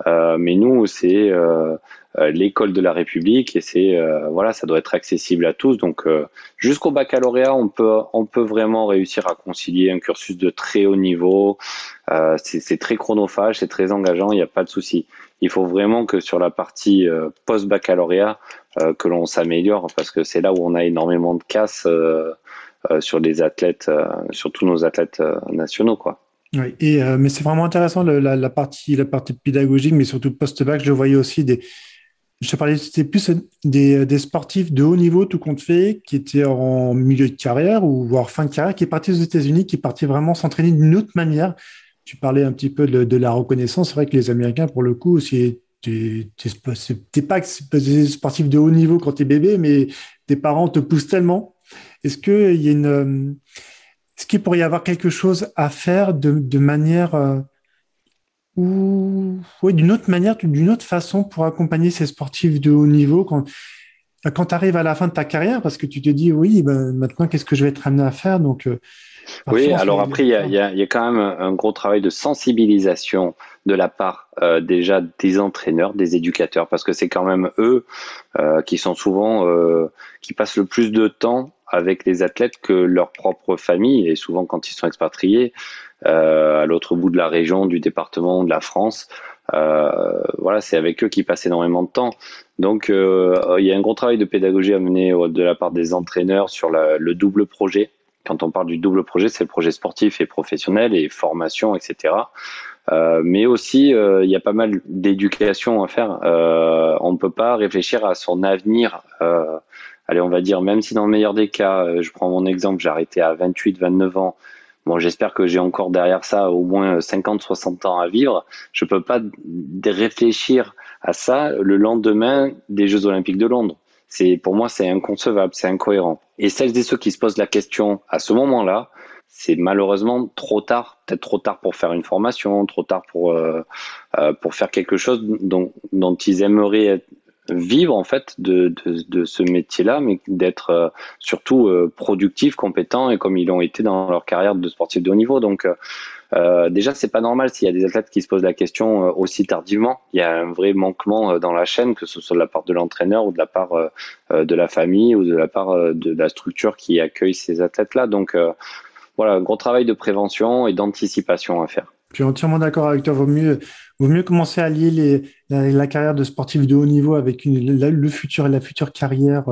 mais nous, c'est euh, euh l'école de la République et c'est euh, voilà, ça doit être accessible à tous. Donc euh, jusqu'au baccalauréat, on peut on peut vraiment réussir à concilier un cursus de très haut niveau. c'est très chronophage, c'est très engageant, il n'y a pas de souci. Il faut vraiment que sur la partie post baccalauréat, euh, que l'on s'améliore parce que c'est là où on a énormément de casse euh, euh, sur les athlètes, sur tous nos athlètes nationaux, quoi. Oui, et, mais c'est vraiment intéressant la, partie, la partie pédagogique, mais surtout post-bac. Je voyais aussi des. Je parlais, c'était plus des, des, sportifs de haut niveau, tout compte fait, qui étaient en milieu de carrière ou voire fin de carrière, qui partaient aux États-Unis, qui partaient vraiment s'entraîner d'une autre manière. Tu parlais un petit peu de, la reconnaissance. C'est vrai que les Américains, pour le coup, aussi tu n'es pas sportif de haut niveau quand tu es bébé, mais tes parents te poussent tellement. Est-ce qu'il y a une, est-ce qu'il pourrait y avoir quelque chose à faire de, de manière euh, ou oui, d'une autre manière, d'une autre façon pour accompagner ces sportifs de haut niveau quand, quand tu arrives à la fin de ta carrière, parce que tu te dis oui, ben, maintenant qu'est-ce que je vais être amené à faire? Donc, euh, oui, alors après, il y a, y, a, y a, quand même un gros travail de sensibilisation de la part euh, déjà des entraîneurs, des éducateurs, parce que c'est quand même eux euh, qui sont souvent, euh, qui passent le plus de temps avec les athlètes que leur propre famille, et souvent quand ils sont expatriés euh, à l'autre bout de la région, du département, de la France, euh, voilà, c'est avec eux qu'ils passent énormément de temps. Donc, euh, il y a un gros travail de pédagogie à mener de la part des entraîneurs sur le double projet. Quand on parle du double projet, c'est le projet sportif et professionnel et formation, etc. Mais aussi, il y a pas mal d'éducation à faire. On ne peut pas réfléchir à son avenir. Euh, allez, on va dire, même si dans le meilleur des cas, je prends mon exemple, j'ai arrêté à 28, 29 ans. Bon, j'espère que j'ai encore derrière ça au moins 50, 60 ans à vivre. Je peux pas réfléchir à ça le lendemain des Jeux Olympiques de Londres. C'est pour moi c'est inconcevable, c'est incohérent. Et celles et ceux qui se posent la question à ce moment-là, c'est malheureusement trop tard, peut-être trop tard pour faire une formation, trop tard pour euh, euh, pour faire quelque chose dont, dont ils aimeraient vivre en fait de, de, de ce métier-là, mais d'être euh, surtout productif, compétent et comme ils l'ont été dans leur carrière de sportif de haut niveau. Donc euh, déjà, c'est pas normal s'il y a des athlètes qui se posent la question aussi tardivement. Il y a un vrai manquement dans la chaîne, que ce soit de la part de l'entraîneur ou de la part de la famille ou de la part de la structure qui accueille ces athlètes-là. Donc, voilà, un gros travail de prévention et d'anticipation à faire. Je suis entièrement d'accord avec toi. Vaut mieux, vaut mieux commencer à lier les, la, carrière de sportif de haut niveau avec une, le futur et la future carrière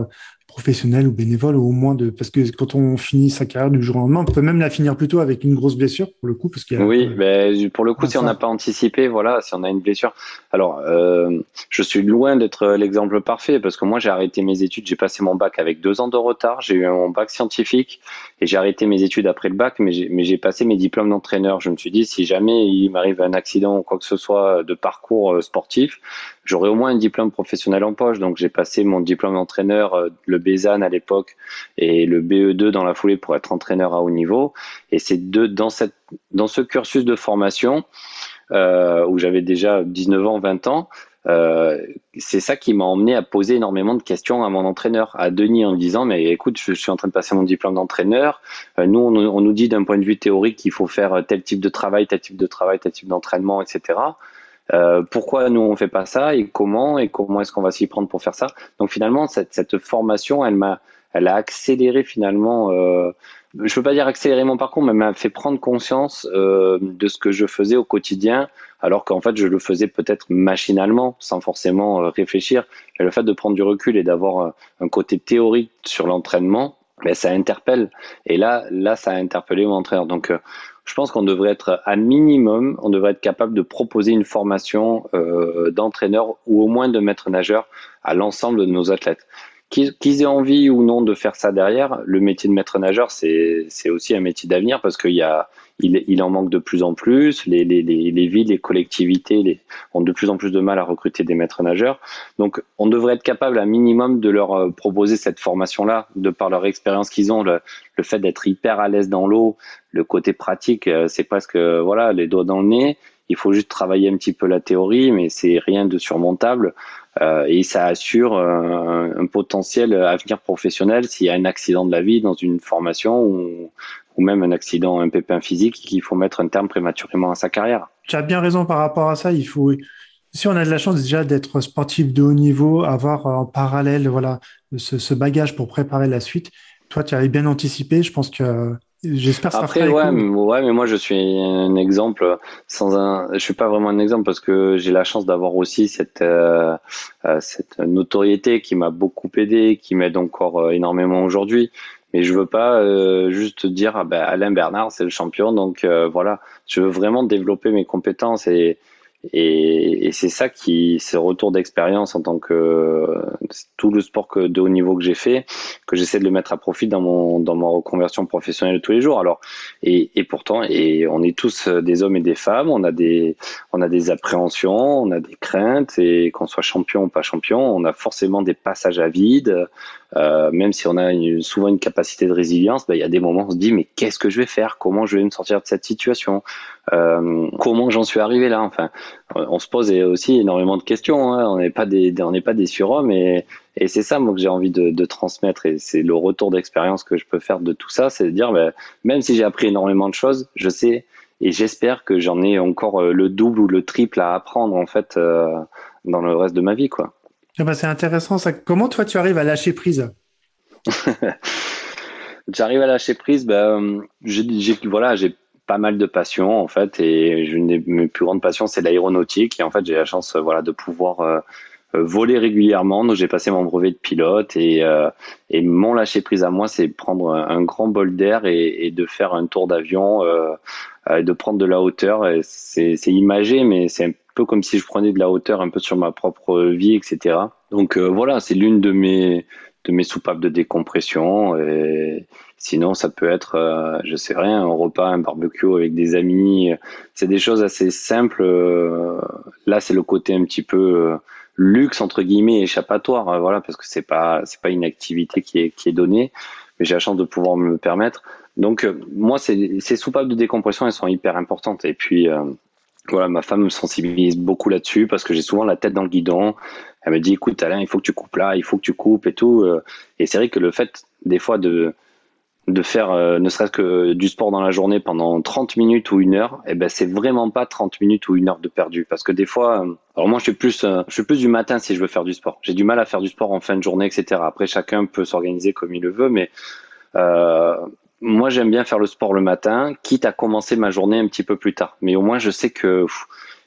professionnel ou bénévole, ou au moins de, parce que quand on finit sa carrière du jour au lendemain, on peut même la finir plutôt avec une grosse blessure pour le coup, parce qu'il oui, mais pour le coup, si on n'a pas anticipé, voilà, si on a une blessure. Alors, euh, je suis loin d'être l'exemple parfait, parce que moi, j'ai arrêté mes études, j'ai passé mon bac avec deux ans de retard, j'ai eu mon bac scientifique et j'ai arrêté mes études après le bac, mais j'ai passé mes diplômes d'entraîneur. Je me suis dit, si jamais il m'arrive un accident ou quoi que ce soit de parcours euh, sportif, j'aurais au moins un diplôme professionnel en poche. Donc, j'ai passé mon diplôme d'entraîneur, euh, le Bézanne à l'époque et le BE2 dans la foulée pour être entraîneur à haut niveau. Et c'est dans, dans ce cursus de formation euh, où j'avais déjà 19 ans, 20 ans, euh, c'est ça qui m'a emmené à poser énormément de questions à mon entraîneur, à Denis, en disant mais écoute, je suis en train de passer mon diplôme d'entraîneur. Nous, on, on, nous dit d'un point de vue théorique qu'il faut faire tel type de travail, tel type de travail, tel type d'entraînement, etc. Euh, pourquoi nous on fait pas ça et comment et comment est-ce qu'on va s'y prendre pour faire ça? Donc finalement cette, cette formation, elle m'a, elle a accéléré finalement. Euh, je peux pas dire accélérer mon parcours, mais m'a fait prendre conscience euh, de ce que je faisais au quotidien, alors qu'en fait je le faisais peut-être machinalement, sans forcément euh, réfléchir. Et le fait de prendre du recul et d'avoir un côté théorique sur l'entraînement, ben, ça interpelle. Et là, là, ça a interpellé mon entraîneur. Donc je pense qu'on devrait être à minimum, on devrait être capable de proposer une formation euh, d'entraîneur ou au moins de maître nageur à l'ensemble de nos athlètes. Qu'ils aient envie ou non de faire ça derrière, le métier de maître nageur, c'est aussi un métier d'avenir parce qu'il y a, il, il, en manque de plus en plus. Les, les, les, les villes, les collectivités les, ont de plus en plus de mal à recruter des maîtres nageurs. Donc, on devrait être capable à minimum de leur euh, proposer cette formation-là, de par leur expérience qu'ils ont, le, le fait d'être hyper à l'aise dans l'eau, le côté pratique, euh, c'est presque voilà les doigts dans le nez. Il faut juste travailler un petit peu la théorie, mais c'est rien de surmontable. Euh, et ça assure un, un, potentiel avenir professionnel s'il y a un accident de la vie dans une formation ou, même un accident, un pépin physique, qu'il faut mettre un terme prématurément à sa carrière. Tu as bien raison par rapport à ça. Il faut, si on a de la chance déjà d'être sportif de haut niveau, avoir en parallèle voilà ce, ce bagage pour préparer la suite. Toi, tu avais bien anticipé. Je pense que J'espère ça Après, ouais, mais, ouais, mais moi je suis un exemple sans un. Je suis pas vraiment un exemple parce que j'ai la chance d'avoir aussi cette euh, euh cette notoriété qui m'a beaucoup aidé, qui m'aide encore euh, énormément aujourd'hui. Mais je veux pas euh, juste dire ah ben Alain Bernard c'est le champion, donc euh, voilà. Je veux vraiment développer mes compétences et et, et c'est ça qui, c'est retour d'expérience en tant que tout le sport que, de haut niveau que j'ai fait, que j'essaie de le mettre à profit dans mon dans ma reconversion professionnelle de tous les jours. Alors et, et pourtant, et on est tous des hommes et des femmes, on a des on a des appréhensions, on a des craintes et qu'on soit champion ou pas champion, on a forcément des passages à vide. Euh, même si on a souvent une capacité de résilience, ben, il y a des moments où on se dit mais qu'est-ce que je vais faire? Comment je vais me sortir de cette situation? Euh, Comment j'en suis arrivé là? Enfin, on se pose aussi énormément de questions. Hein. On n'est pas des, on n'est pas des surhommes et, et c'est ça moi que j'ai envie de, de, transmettre et c'est le retour d'expérience que je peux faire de tout ça, c'est de dire ben, même si j'ai appris énormément de choses, je sais et j'espère que j'en ai encore euh, le double ou le triple à apprendre en fait euh, dans le reste de ma vie quoi. Ah bah, c'est intéressant ça. Comment toi tu arrives à lâcher prise? J'arrive à lâcher prise. Ben, j'ai voilà, j'ai pas mal de passion en fait, et une des mes plus grandes passions, c'est l'aéronautique. Et en fait, j'ai la chance, voilà, de pouvoir euh, voler régulièrement. Donc j'ai passé mon brevet de pilote et, euh, et mon lâcher prise à moi, c'est prendre un, grand bol d'air et, et, de faire un tour d'avion, euh, euh de prendre de la hauteur. C'est imagé, mais c'est un peu comme si je prenais de la hauteur un peu sur ma propre vie, etc. Donc voilà, c'est l'une de mes de mes soupapes de décompression. Et sinon, ça peut être, je sais rien, un repas, un barbecue avec des amis. C'est des choses assez simples. Là, c'est le côté un petit peu luxe entre guillemets échappatoire euh, voilà parce que c'est pas c'est pas une activité qui est qui est donnée mais j'ai la chance de pouvoir me le permettre donc euh, moi ces ces soupapes de décompression elles sont hyper importantes et puis euh, voilà ma femme me sensibilise beaucoup là-dessus parce que j'ai souvent la tête dans le guidon elle me dit écoute Alain il faut que tu coupes là il faut que tu coupes et tout et c'est vrai que le fait des fois de de faire euh, ne serait-ce que du sport dans la journée pendant 30 minutes ou une heure, eh ben c'est vraiment pas 30 minutes ou une heure de perdu parce que des fois euh, alors moi je suis plus euh, je suis plus du matin si je veux faire du sport. J'ai du mal à faire du sport en fin de journée etc. Après chacun peut s'organiser comme il le veut mais euh, moi j'aime bien faire le sport le matin quitte à commencer ma journée un petit peu plus tard. Mais au moins je sais que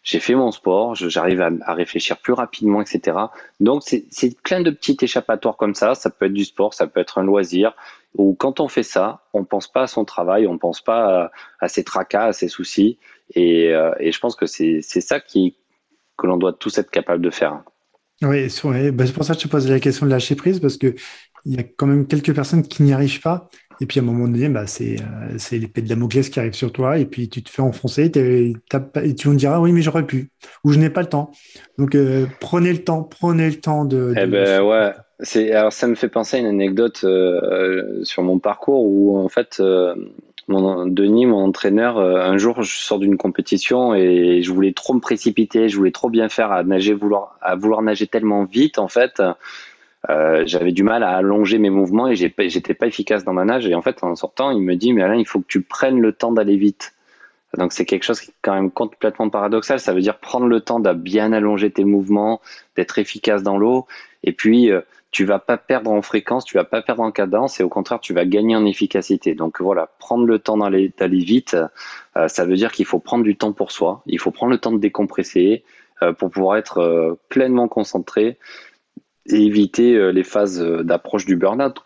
j'ai fait mon sport, j'arrive à, réfléchir plus rapidement, etc. Donc c'est plein de petits échappatoires comme ça. Ça peut être du sport, ça peut être un loisir, où quand on fait ça, on pense pas à son travail, on pense pas à, ses tracas, à ses soucis. Et, euh, et je pense que c'est ça qui, que l'on doit tous être capable de faire. Oui, bah, c'est pour ça que je te pose la question de lâcher prise, parce que il y a quand même quelques personnes qui n'y arrivent pas. Et puis à un moment donné, bah, c'est euh, l'épée de Damoclès qui arrive sur toi, et puis tu te fais enfoncer, et tu me diras oui, mais j'aurais pu, ou je n'ai pas le temps. Donc euh, prenez le temps, prenez le temps de. Eh ben ouais, c'est alors ça me fait penser à une anecdote euh, sur mon parcours où en fait mon Denis, mon entraîneur, un jour je sors d'une compétition et je voulais trop me précipiter, je voulais trop bien faire à nager, vouloir à vouloir nager tellement vite en fait. J'avais du mal à allonger mes mouvements et j'étais pas efficace dans ma nage. Et en fait en sortant il me dit mais Alain il faut que tu prennes le temps d'aller vite. Donc c'est quelque chose qui est quand même complètement paradoxal. Ça veut dire prendre le temps de bien allonger tes mouvements d'être efficace dans l'eau. Et puis tu vas pas perdre en fréquence, tu vas pas perdre en cadence et au contraire, tu vas gagner en efficacité. Donc voilà, prendre le temps d'aller vite, euh, ça veut dire qu'il faut prendre du temps pour soi, il faut prendre le temps de décompresser euh, pour pouvoir être euh, pleinement concentré et éviter les phases d'approche du burn-out.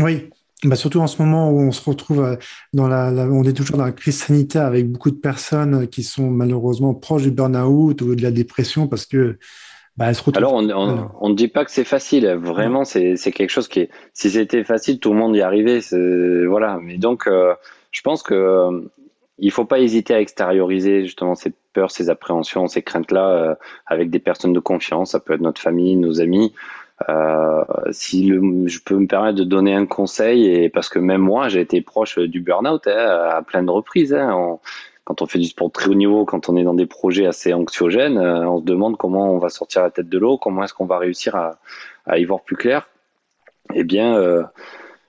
Oui, bah surtout en ce moment où on se retrouve dans la, on est toujours dans la crise sanitaire avec beaucoup de personnes qui sont malheureusement proches du burn-out ou de la dépression parce que bah, Alors, on ne dit pas que c'est facile. Vraiment, c'est quelque chose qui est. Si c'était facile, tout le monde y arrivait. Voilà. Mais donc, euh, je pense que euh, il faut pas hésiter à extérioriser justement ces peurs, ces appréhensions, ces craintes-là euh, avec des personnes de confiance. Ça peut être notre famille, nos amis. si le, je peux me permettre de donner un conseil, et parce que même moi, j'ai été proche du burn-out hein, à plein de reprises. Hein, quand on fait du sport très haut niveau, quand on est dans des projets assez anxiogènes, euh, on se demande comment on va sortir la tête de l'eau, comment est-ce qu'on va réussir à, à, y voir plus clair. Eh bien, euh,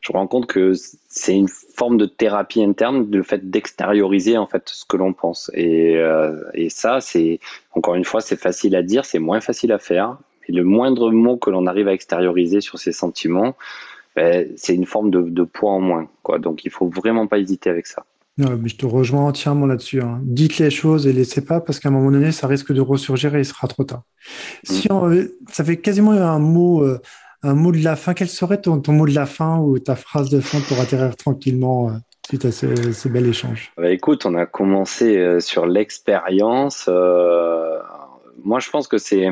je me rends compte que c'est une forme de thérapie interne, le fait d'extérioriser en fait ce que l'on pense. Et, euh, et ça, c'est encore une fois, c'est facile à dire, c'est moins facile à faire. Et le moindre mot que l'on arrive à extérioriser sur ses sentiments, ben, c'est une forme de, de poids en moins. Quoi. Donc, il faut vraiment pas hésiter avec ça. Non, mais je te rejoins entièrement là-dessus. Hein. Dites les choses et laissez pas parce qu'à un moment donné, ça risque de ressurgir et il sera trop tard. Si mm. ça fait quasiment un mot, euh, un mot de la fin. Quel serait ton, mot de la fin ou ta phrase de fin pour atterrir tranquillement euh, suite à ce, bel échange? Bah, Écoute, on a commencé euh, sur l'expérience. moi, je pense que c'est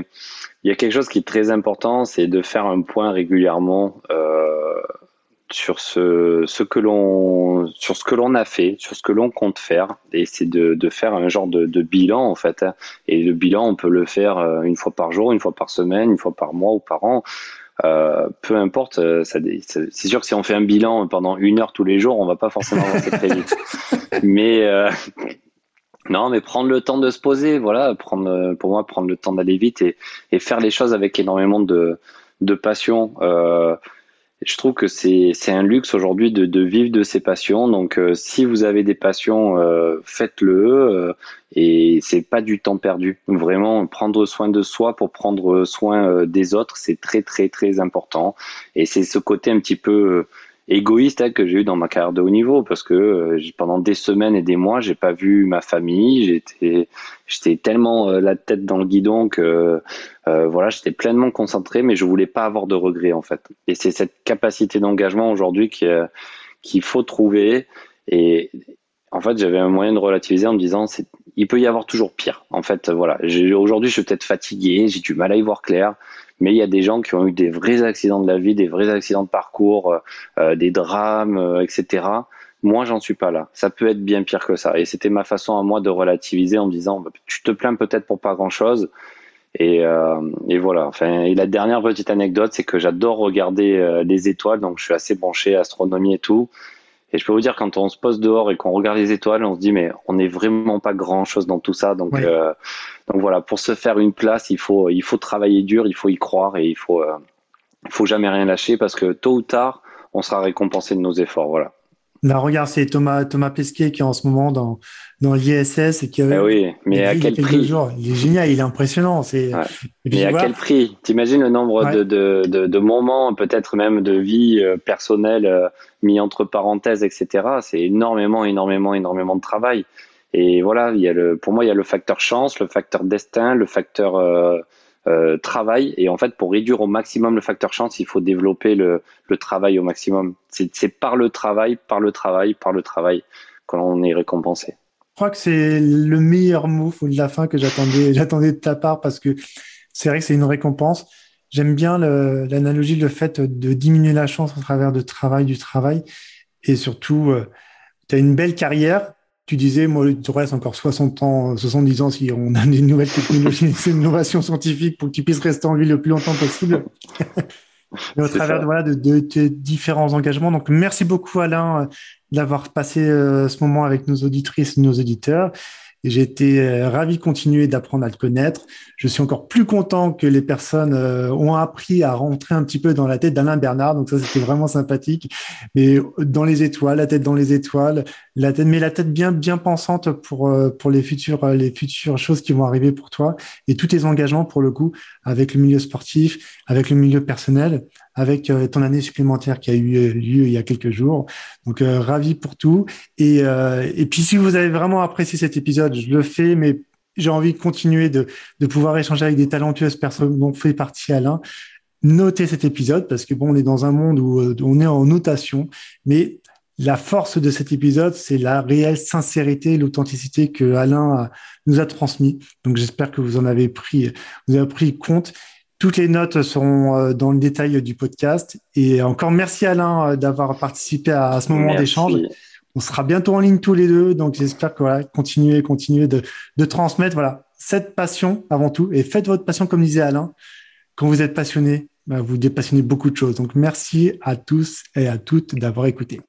il y a quelque chose qui est très important, c'est de faire un point régulièrement sur ce, que l'on sur ce que l'on a fait, sur ce que l'on compte faire, et c'est de, faire un genre de, bilan en fait. Et le bilan, on peut le faire euh, une fois par jour, une fois par semaine, une fois par mois ou par an. Euh, peu importe, euh, ça, c'est sûr que si on fait un bilan pendant une heure tous les jours, on va pas forcément avancer très vite. Mais euh, non, mais prendre le temps de se poser, voilà, prendre pour moi prendre le temps d'aller vite et, et, faire les choses avec énormément de, de passion. Euh, je trouve que c'est un luxe aujourd'hui de, de, vivre de ses passions. Donc, euh, si vous avez des passions, euh, faites-le euh, et c'est pas du temps perdu. Vraiment, prendre soin de soi pour prendre soin des autres, c'est très très très important. Et c'est ce côté un petit peu égoïste hein, que j'ai eu dans ma carrière de haut niveau parce que euh, pendant des semaines et des mois, j'ai pas vu ma famille. J'étais, j'étais tellement euh, la tête dans le guidon que euh, voilà, j'étais pleinement concentré, mais je voulais pas avoir de regrets en fait. Et c'est cette capacité d'engagement aujourd'hui qu'il faut trouver. Et en fait, j'avais un moyen de relativiser en me disant, il peut y avoir toujours pire. En fait, voilà. Aujourd'hui, je suis peut-être fatigué, j'ai du mal à y voir clair mais il y a des gens qui ont eu des vrais accidents de la vie, des vrais accidents de parcours, euh, euh, des drames, euh, etc. Moi, j'en suis pas là. Ça peut être bien pire que ça. Et c'était ma façon à moi de relativiser en me disant, bah, tu te plains peut-être pour pas grand-chose. Et, et, voilà. Et la dernière petite anecdote, c'est que j'adore regarder les étoiles, donc je suis assez branché astronomie et tout. Et je peux vous dire, quand on se pose dehors et qu'on regarde les étoiles, on se dit, mais on n'est vraiment pas grand chose dans tout ça. Donc, euh, donc voilà, pour se faire une place, il faut, il faut travailler dur, il faut y croire et il faut, euh, faut jamais rien lâcher parce que tôt ou tard, on sera récompensé de nos efforts. Voilà. Là, regarde, c'est Thomas, Thomas Pesquet qui est en ce moment dans, dans l'ISS et qui a. Eh oui, mais à quel prix? Il est génial, il est impressionnant. C'est. Mais à quel prix? T'imagines le nombre de, de, de, de, moments, peut-être même de vie euh, personnelle euh, mis entre parenthèses, etc. C'est énormément, énormément, énormément de travail. Et voilà, il y a le, pour moi, il y a le facteur chance, le facteur destin, le facteur euh, travail. Et en fait, pour réduire au maximum le facteur chance, il faut développer le, le travail au maximum. C'est par le travail, par le travail, par le travail qu'on est récompensé. Je crois que c'est le meilleur mot de la fin que j'attendais, j'attendais de ta part parce que c'est vrai que c'est une récompense. J'aime bien l'analogie, le, fait de diminuer la chance au travers de travail, du travail. Et surtout, euh, tu as une belle carrière, tu disais, moi, il te reste encore 60 ans, 70 ans si on a des nouvelles technologies, des innovations scientifiques pour que tu puisses rester en vie le plus longtemps possible. Mais au travers de, voilà, de, tes différents engagements. Donc, merci beaucoup, Alain, euh, d'avoir passé euh, ce moment avec nos auditrices, nos auditeurs. J'ai été euh, ravi de continuer d'apprendre à te connaître. Je suis encore plus content que les personnes euh, ont appris à rentrer un petit peu dans la tête d'Alain Bernard. Donc ça, c'était vraiment sympathique. Mais dans les étoiles, la tête dans les étoiles, la tête, mais la tête bien, bien pensante pour euh, pour les futures les futures choses qui vont arriver pour toi et tous tes engagements pour le coup avec le milieu sportif, avec le milieu personnel avec euh, ton année supplémentaire qui a eu euh, lieu il y a quelques jours. Donc euh, ravi pour tout. Et, puis si vous avez vraiment apprécié cet épisode, je le fais, mais j'ai envie de continuer de, de pouvoir échanger avec des talentueuses personnes dont fait partie Alain. Notez cet épisode parce que bon, on est dans un monde où on est en notation, mais la force de cet épisode, c'est la réelle sincérité, l'authenticité que Alain nous a transmis. Donc j'espère que vous en avez pris, vous avez pris compte toutes les notes seront euh, dans le détail du podcast. Et encore merci Alain euh, d'avoir participé à, ce moment d'échange. On sera bientôt en ligne tous les deux, donc j'espère que voilà, continuez, continuez de, de transmettre voilà cette passion avant tout et faites votre passion comme disait Alain. Quand vous êtes passionné, bah, vous dépassionnez beaucoup de choses. Donc merci à tous et à toutes d'avoir écouté.